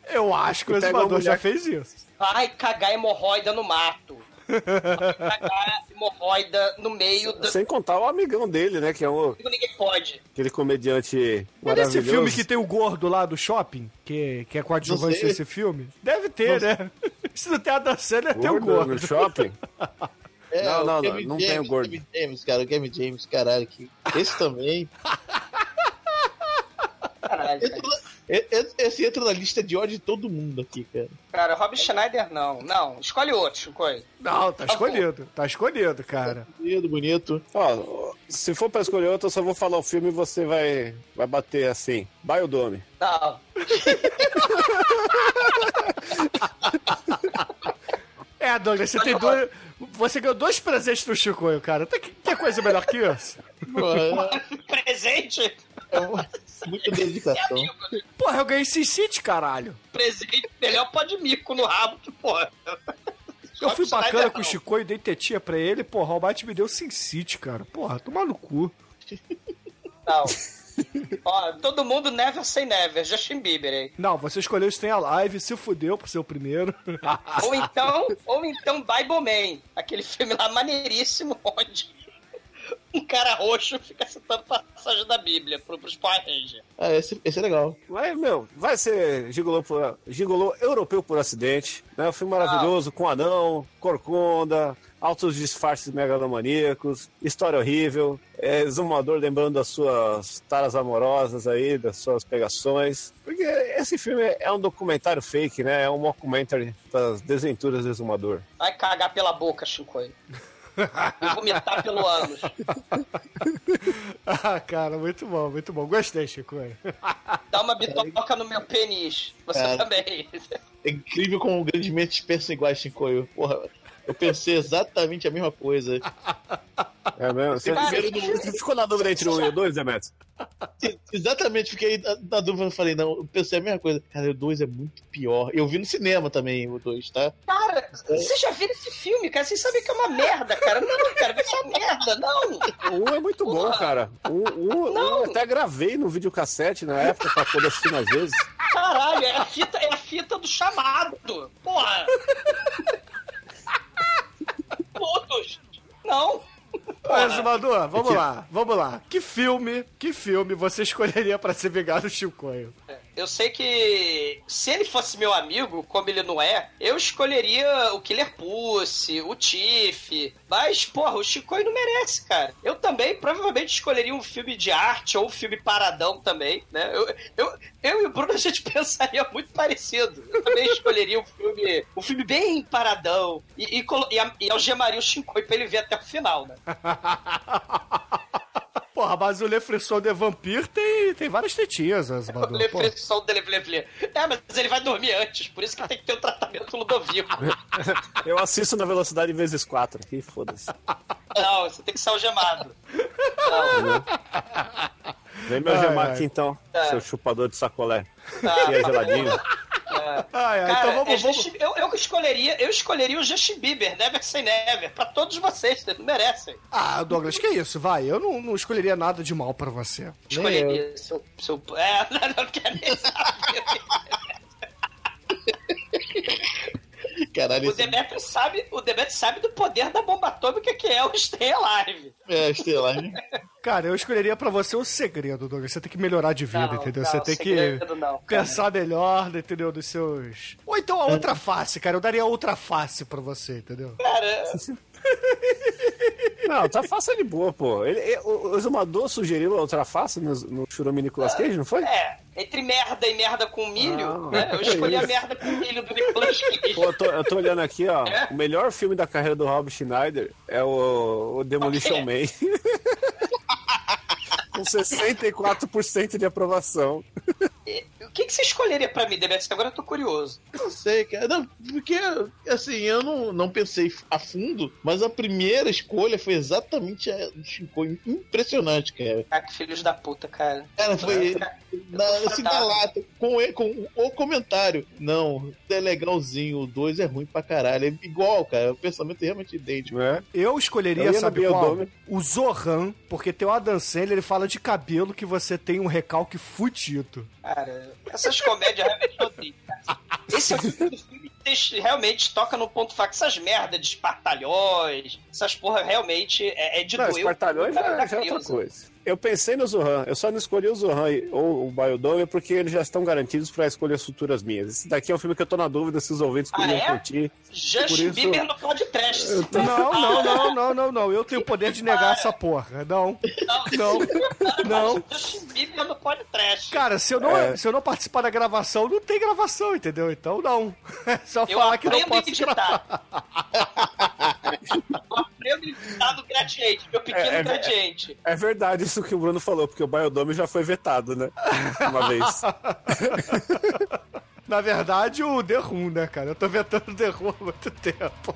Speaker 5: Eu acho que o Exumador já fez isso.
Speaker 6: Vai cagar hemorroida no mato. Hemorroida no meio do...
Speaker 8: Sem contar o amigão dele, né? Que é um,
Speaker 6: Ninguém pode.
Speaker 8: aquele comediante
Speaker 5: nesse
Speaker 8: maravilhoso.
Speaker 5: filme que tem o gordo lá do shopping, que, que é coadjuvante
Speaker 8: Não
Speaker 5: desse filme? Deve ter, né? Se não tem a dançando, é ter o
Speaker 8: Gordo no shopping?
Speaker 18: É,
Speaker 8: Não,
Speaker 18: o
Speaker 8: não,
Speaker 18: Kevin
Speaker 8: não, não tem o
Speaker 18: James,
Speaker 8: gordo.
Speaker 18: Kevin James, cara, o Kevin James, caralho. Que... Esse também.
Speaker 6: Caralho,
Speaker 18: e- Esse entra na lista de ódio de todo mundo aqui, cara.
Speaker 6: Cara, Rob Schneider não. Não, escolhe outro, coisa.
Speaker 5: Não, tá escolhido. Tá escolhido, cara.
Speaker 18: Bonito, bonito.
Speaker 8: Ó, se for pra escolher outro, eu só vou falar o filme e você vai, vai bater assim. Biodome.
Speaker 6: Não.
Speaker 5: É, Douglas, você tem dois. Você ganhou dois presentes do Chicoio, cara. Tem que ter coisa melhor que isso?
Speaker 6: Presente?
Speaker 18: Muita dedicação.
Speaker 5: Porra, eu ganhei Sin City, caralho.
Speaker 6: Presente melhor pode mico no rabo, que porra.
Speaker 5: Eu fui bacana com o
Speaker 6: não.
Speaker 5: Chicoio e dei tetinha pra ele. Porra, o Almighty me deu Sin City, cara. Porra, tomar no cu.
Speaker 6: Não. Ó, todo mundo never say never, Justin Bieber aí.
Speaker 5: Não, você escolheu Stay Alive, se fudeu pro seu primeiro.
Speaker 6: Ou então, ou então Bible Man, aquele filme lá maneiríssimo onde um cara roxo fica citando passagem da Bíblia pro, pros Power Rangers.
Speaker 18: Ah, esse, esse é legal.
Speaker 8: Mas, meu, vai ser Gigolô, por, Gigolô europeu por acidente. Né? Um filme maravilhoso, com anão, corcunda, altos disfarces megalomaníacos, história horrível, é, exumador lembrando das suas taras amorosas aí, das suas pegações. Porque esse filme é um documentário fake, né? É um mockumentary das desventuras do exumador.
Speaker 6: Vai cagar pela boca, Chicoio. E vomitar pelo ânus.
Speaker 5: ah, cara, muito bom, muito bom. Gostei, Chicoio.
Speaker 6: Dá uma bitoca no meu pênis. Você
Speaker 18: Cara.
Speaker 6: também.
Speaker 18: É incrível como grandes mentes pensam iguais, Shinkoio. Porra, eu pensei exatamente a mesma coisa.
Speaker 8: É mesmo? Você,
Speaker 18: Cara,
Speaker 8: você- você ficou na dúvida entre um e o dois, Demetrius?
Speaker 18: Exatamente, fiquei na, na dúvida, eu falei, não, eu pensei a mesma coisa. Cara, o 2 é muito pior. Eu vi no cinema também o 2, tá?
Speaker 6: Cara, vocês já viram esse filme, cara? Vocês sabem que é uma merda, cara. Não, cara, vai ser uma merda, não.
Speaker 8: O um é muito bom, cara. Um, um- um eu até gravei no videocassete na época pra poder assistir mais vezes.
Speaker 6: Caralho, é a fita, é a fita do chamado. Porra. Todos. Não.
Speaker 5: Ô, Exumador, vamos lá, vamos lá. Que filme, que filme você escolheria pra se vingar do Chicoio?
Speaker 6: Eu sei que se ele fosse meu amigo, como ele não é, eu escolheria o Killer Pussy, o Tiff. Mas, porra, o Chicoio não merece, cara. Eu também provavelmente escolheria um filme de arte ou um filme paradão também, né? Eu, eu, eu e o Bruno a gente pensaria muito parecido. Eu também escolheria um filme, um filme bem paradão e, e, e, a- e algemaria o Chicoio pra ele ver até o final, né?
Speaker 5: Porra, mas o Le Frisson de Vampire tem, tem várias tetinhas,
Speaker 6: O.
Speaker 5: Pô.
Speaker 6: Lefresson dele, blé, blé. É, mas ele vai dormir antes, por isso que tem que ter um tratamento ludovico.
Speaker 8: Eu assisto na velocidade vezes 4 aqui, foda-se.
Speaker 6: Não, você tem que ser algemado. Não.
Speaker 8: Vem meu
Speaker 5: Ai,
Speaker 8: Gemac
Speaker 5: ai.
Speaker 8: então,
Speaker 6: É.
Speaker 8: seu chupador de sacolé.
Speaker 6: Ah,
Speaker 8: Que é geladinho.
Speaker 5: Ai, ai,
Speaker 6: Cara,
Speaker 5: então vamos,
Speaker 6: é
Speaker 5: vamos-
Speaker 6: eu, eu escolheria, eu escolheria o Justin Bieber, Never Say Never, pra todos vocês, vocês não merecem.
Speaker 5: Ah, Douglas, que isso? Vai, eu não, não escolheria nada de mal pra você.
Speaker 6: Escolheria seu, seu. É, não, não quero nem saber.
Speaker 18: Caralho,
Speaker 6: O Demetrio sabe, o Demetrio sabe do poder da bomba atômica que é o Stay Alive.
Speaker 18: É, Estelar.
Speaker 5: Cara, eu escolheria pra você o segredo, Douglas. Você tem que melhorar de vida,
Speaker 6: Não,
Speaker 5: entendeu?
Speaker 6: não,
Speaker 5: você tem que
Speaker 6: não,
Speaker 5: pensar melhor, entendeu? Dos seus. Ou então a outra face, cara. Eu daria a outra face pra você, entendeu?
Speaker 6: Cara,
Speaker 8: Não, tá fácil de boa, pô. Ele, ele- o Exumador sugeriu a outra face no, no Churume Nicolas Cage, não foi?
Speaker 6: é, entre merda e merda com milho,
Speaker 8: Ah,
Speaker 6: né? Eu escolhi a
Speaker 8: isso.
Speaker 6: merda com milho do Nicolas Cage.
Speaker 8: Pô, eu tô, eu tô olhando aqui, ó.
Speaker 6: É?
Speaker 8: O melhor filme da carreira do Rob Schneider é o, o Demolition Man. Com 64% de aprovação.
Speaker 6: O que, que você escolheria pra mim, Demetrio? Agora eu tô curioso.
Speaker 18: Não sei, cara. Não, porque, assim, eu não, não pensei a fundo, mas a primeira escolha foi exatamente a. Ficou impressionante, cara.
Speaker 6: Ah, que filhos da puta, cara.
Speaker 18: Cara, foi. Na, assim, na lata, com, com o comentário. Não, é legalzinho, o 2 é ruim pra caralho. É igual, cara. O pensamento é realmente idêntico.
Speaker 8: É?
Speaker 5: Eu escolheria,
Speaker 8: Eu
Speaker 5: sabe qual? O Zohan, porque tem o Adam Sandler, ele fala de cabelo que você tem um recalque fudido.
Speaker 6: Cara, essas comédias realmente odeio. cara. Esse é o filme que realmente toca no ponto fraco. Essas merdas de espartalhões, essas porra realmente é, é de
Speaker 8: Não,
Speaker 6: doer
Speaker 8: Espartalhões já,
Speaker 6: da
Speaker 8: já é outra coisa. Eu pensei no Zohan, eu só não escolhi o Zohan ou o Biodome porque eles já estão garantidos para escolhas futuras minhas. Esse daqui é um filme que eu tô na dúvida se os ouvintes
Speaker 6: Ah,
Speaker 8: podiam
Speaker 6: é?
Speaker 8: curtir.
Speaker 6: Justin
Speaker 8: isso-
Speaker 6: Bieber no podcast.
Speaker 5: Não, não, não, não, não, não. Eu tenho o poder de negar essa porra. Não. Não. Não.
Speaker 6: No podcast.
Speaker 5: Cara, se eu, não,
Speaker 8: É.
Speaker 5: se eu não participar da gravação, não tem gravação, entendeu? Então não. É só
Speaker 6: Eu
Speaker 5: falar que não
Speaker 6: aprendo a
Speaker 5: posso
Speaker 6: editar.
Speaker 5: gravar.
Speaker 6: Eu aprendo a editar no gradiente, meu pequeno
Speaker 8: É, é,
Speaker 6: gradiente.
Speaker 8: É verdade isso que o Bruno falou, porque o Biodome já foi vetado, né? Uma vez.
Speaker 5: Na verdade, o The Room, né, cara? Eu tô vetando o The Room há muito tempo.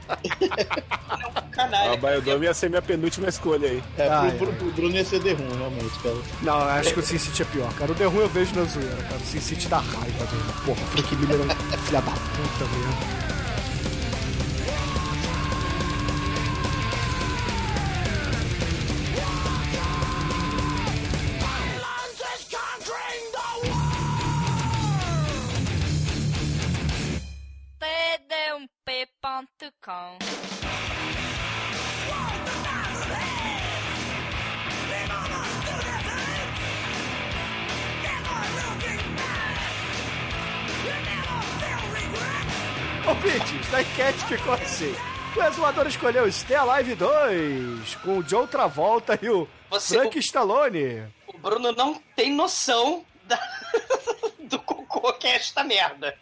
Speaker 6: Canalha.
Speaker 8: o Biodome ia ser minha penúltima escolha aí.
Speaker 18: É,
Speaker 5: Ah,
Speaker 18: pro, pro, pro Bruno ia ser The Room, realmente, cara.
Speaker 5: Não, eu acho que o Sin City é pior, cara. O The Room eu vejo na zoeira, cara. O Sin City dá raiva dele. Porra, Frank Miller é um filho da puta mesmo.
Speaker 23: td1p.com
Speaker 5: Ouvintes, a enquete ficou assim. O exumador escolheu Stay Alive 2, com o John Travolta e o
Speaker 6: Você-
Speaker 5: Frank Stallone.
Speaker 6: O Bruno não tem noção da- do cocô que é esta merda.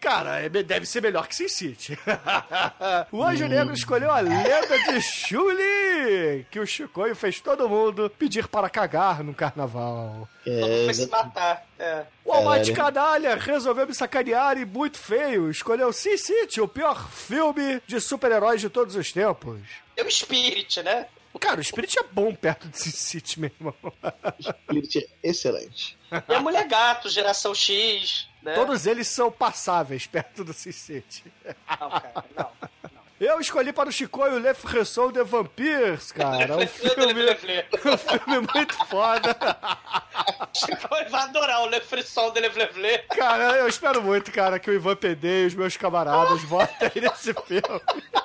Speaker 5: Cara, é- deve ser melhor que Sin City. o Anjo Negro escolheu a lenda de Shuli, que o Chicoio fez todo mundo pedir para cagar no carnaval.
Speaker 18: É,
Speaker 6: Foi se matar. É.
Speaker 5: O Almighty. Canalha resolveu me sacanear e muito feio. Escolheu Sin City, o pior filme de super-heróis de todos os tempos.
Speaker 6: É o Spirit, né?
Speaker 5: Cara, o Spirit é bom perto de Sin City, meu irmão.
Speaker 18: Spirit é excelente.
Speaker 6: E a Mulher Gato, Geração X, né?
Speaker 5: Todos eles são passáveis perto do Sin City.
Speaker 6: Não, cara, não.
Speaker 5: Eu escolhi para o Chicoio Le Fresson de Vampires, cara. Um filme, um filme muito foda.
Speaker 6: Chico vai adorar o Le Frisson de Le Vle Vle.
Speaker 5: Cara, eu espero muito, cara, que o Ivan PD e os meus camaradas votem aí nesse filme.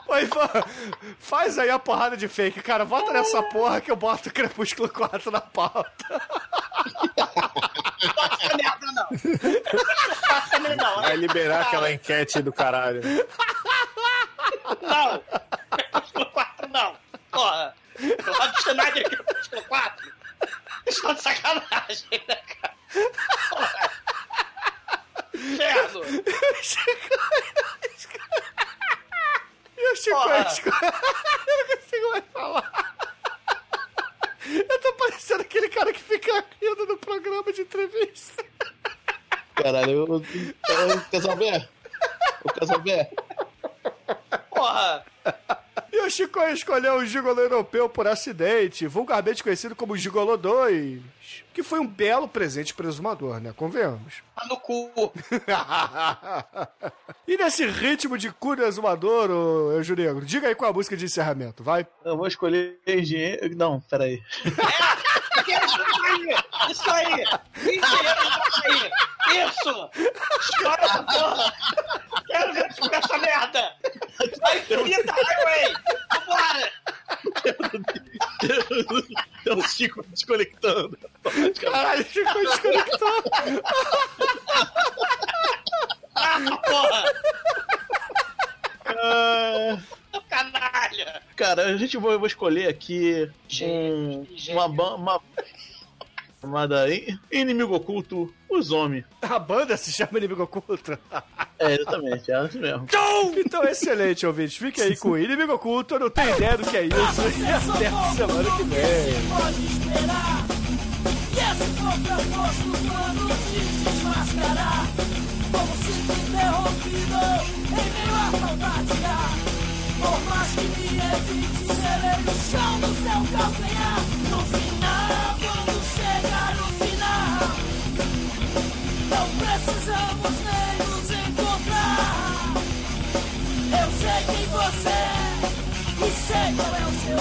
Speaker 5: Ô, Ivan, faz aí a porrada de fake, cara. Vota nessa porra que eu boto o Crepúsculo 4 na pauta.
Speaker 6: Não merda, não. Não faça merda, não.
Speaker 8: Vai liberar aquela enquete do caralho.
Speaker 6: Não! Crepúsculo 4, não! Porra! O Rob Schneider Crepúsculo 4! Estão de sacanagem, né, cara? Porra! Inferno!
Speaker 5: E o. Chico- eu não consigo mais falar. Eu tô parecendo aquele cara que fica rindo no programa de entrevista.
Speaker 18: Caralho, eu, eu, o Casalbé. O Casalbé.
Speaker 6: Porra!
Speaker 5: O Chico escolheu o Gigolo Europeu por acidente, vulgarmente conhecido como Gigolo 2, que foi um belo presente presumador, né? Convenhamos.
Speaker 6: Tá no cu.
Speaker 5: e nesse ritmo de cu exumador, ô Anjo Negro, diga aí qual é a música de encerramento, vai.
Speaker 18: Eu vou escolher engenheiro. Não, peraí.
Speaker 6: Isso aí! Isso aí! Isso! Escolha essa porra! Quero ver tu essa merda! Vai, Infinita Highway! Vambora!
Speaker 18: Então, o Chico desconectando.
Speaker 5: Caralho, Chico desconectou.
Speaker 6: Ah, porra!
Speaker 18: Ah,
Speaker 6: Canalha!
Speaker 18: cara, a gente vai, eu vou escolher aqui um, uma banda. Uma, chamada In- Inimigo Oculto, Os Homens.
Speaker 5: A banda se chama Inimigo Oculto.
Speaker 18: É, exatamente, é isso mesmo.
Speaker 5: Então, excelente, ouvinte. Fique aí com o Inimigo Oculto. Eu não tenho ideia do que é isso. E até a semana que vem.
Speaker 23: pode esperar. Esse for proposto plano de desmascarar. Como se interrompido em meio à saudade. há. Por mais que me evite, serei no chão do seu calcanhar. No final, quando chegar o final, não precisamos nem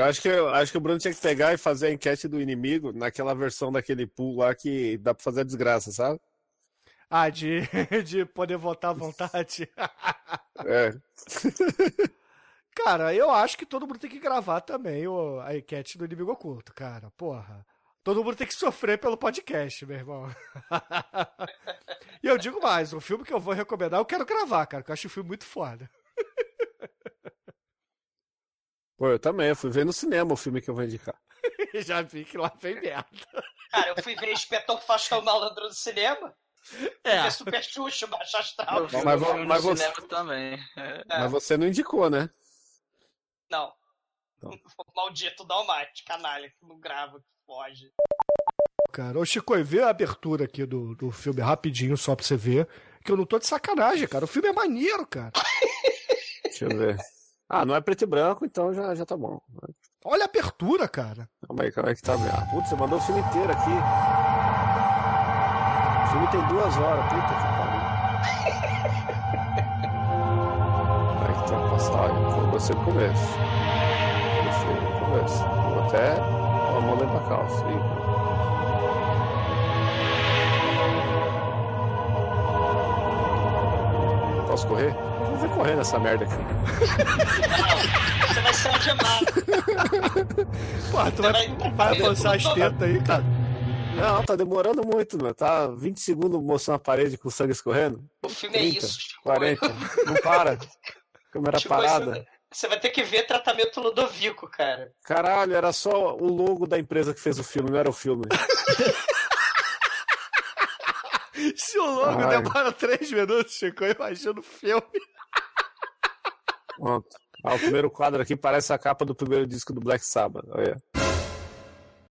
Speaker 23: Eu
Speaker 8: acho que, eu acho que o Bruno tinha que pegar e fazer a enquete do inimigo naquela versão daquele pool lá que dá pra fazer a desgraça, sabe?
Speaker 5: Ah, de, de poder votar à vontade.
Speaker 8: É.
Speaker 5: Cara, eu acho que todo mundo tem que gravar também o, a enquete do inimigo oculto, cara. Porra. Todo mundo tem que sofrer pelo podcast, meu irmão. e eu digo mais, o filme que eu vou recomendar, eu quero gravar, cara, porque eu acho o filme muito foda.
Speaker 8: Pô, eu também, eu fui ver no cinema o filme que eu vou indicar.
Speaker 5: Já vi que lá vem merda.
Speaker 6: Cara, eu fui ver Inspetor Faustão Malandro no cinema.
Speaker 5: É.
Speaker 6: Fui ver Super Xuxa, Baixo Astral.
Speaker 8: Mas- mas- mas
Speaker 4: no
Speaker 8: você-
Speaker 4: cinema também. É.
Speaker 8: Mas você não indicou, né?
Speaker 6: Não.
Speaker 8: Então.
Speaker 6: Maldito Dalmate, canalha, que não grava, que foge.
Speaker 5: Cara, ô Chico, vê a abertura aqui do, do filme rapidinho, só pra você ver. Que eu não tô de sacanagem, cara. O filme é maneiro, cara.
Speaker 8: Deixa eu ver. Ah, não é preto e branco, então já, já tá bom.
Speaker 5: Olha a abertura, cara.
Speaker 8: Calma aí, calma aí que tá. Ah, putz, você mandou o filme inteiro aqui. O filme tem duas horas, puta que pariu. Aí que tá passagem. Foi você no começo. Gostei no começo. Vou até pôr a mão dentro da calça. Posso correr? Vou ver correr nessa merda aqui.
Speaker 6: Você vai ser algemado.
Speaker 5: Pô, tu vai, vai avançar as tetas aí, cara.
Speaker 8: Não, tá demorando muito, né? Tá 20 segundos mostrando a parede com o sangue escorrendo.
Speaker 6: O filme é
Speaker 8: 30,
Speaker 6: isso, Chico.
Speaker 8: 40. Não para. Câmera
Speaker 6: Chico,
Speaker 8: parada.
Speaker 6: Você vai ter que ver tratamento Ludovico, cara.
Speaker 8: Caralho, era só o logo da empresa que fez o filme, não era o filme.
Speaker 5: Se o logo
Speaker 8: Ai.
Speaker 5: demora três minutos, Chico, eu imagino o filme.
Speaker 8: Pronto. Ah, o primeiro quadro aqui parece a capa do primeiro disco do Black Sabbath. Olha.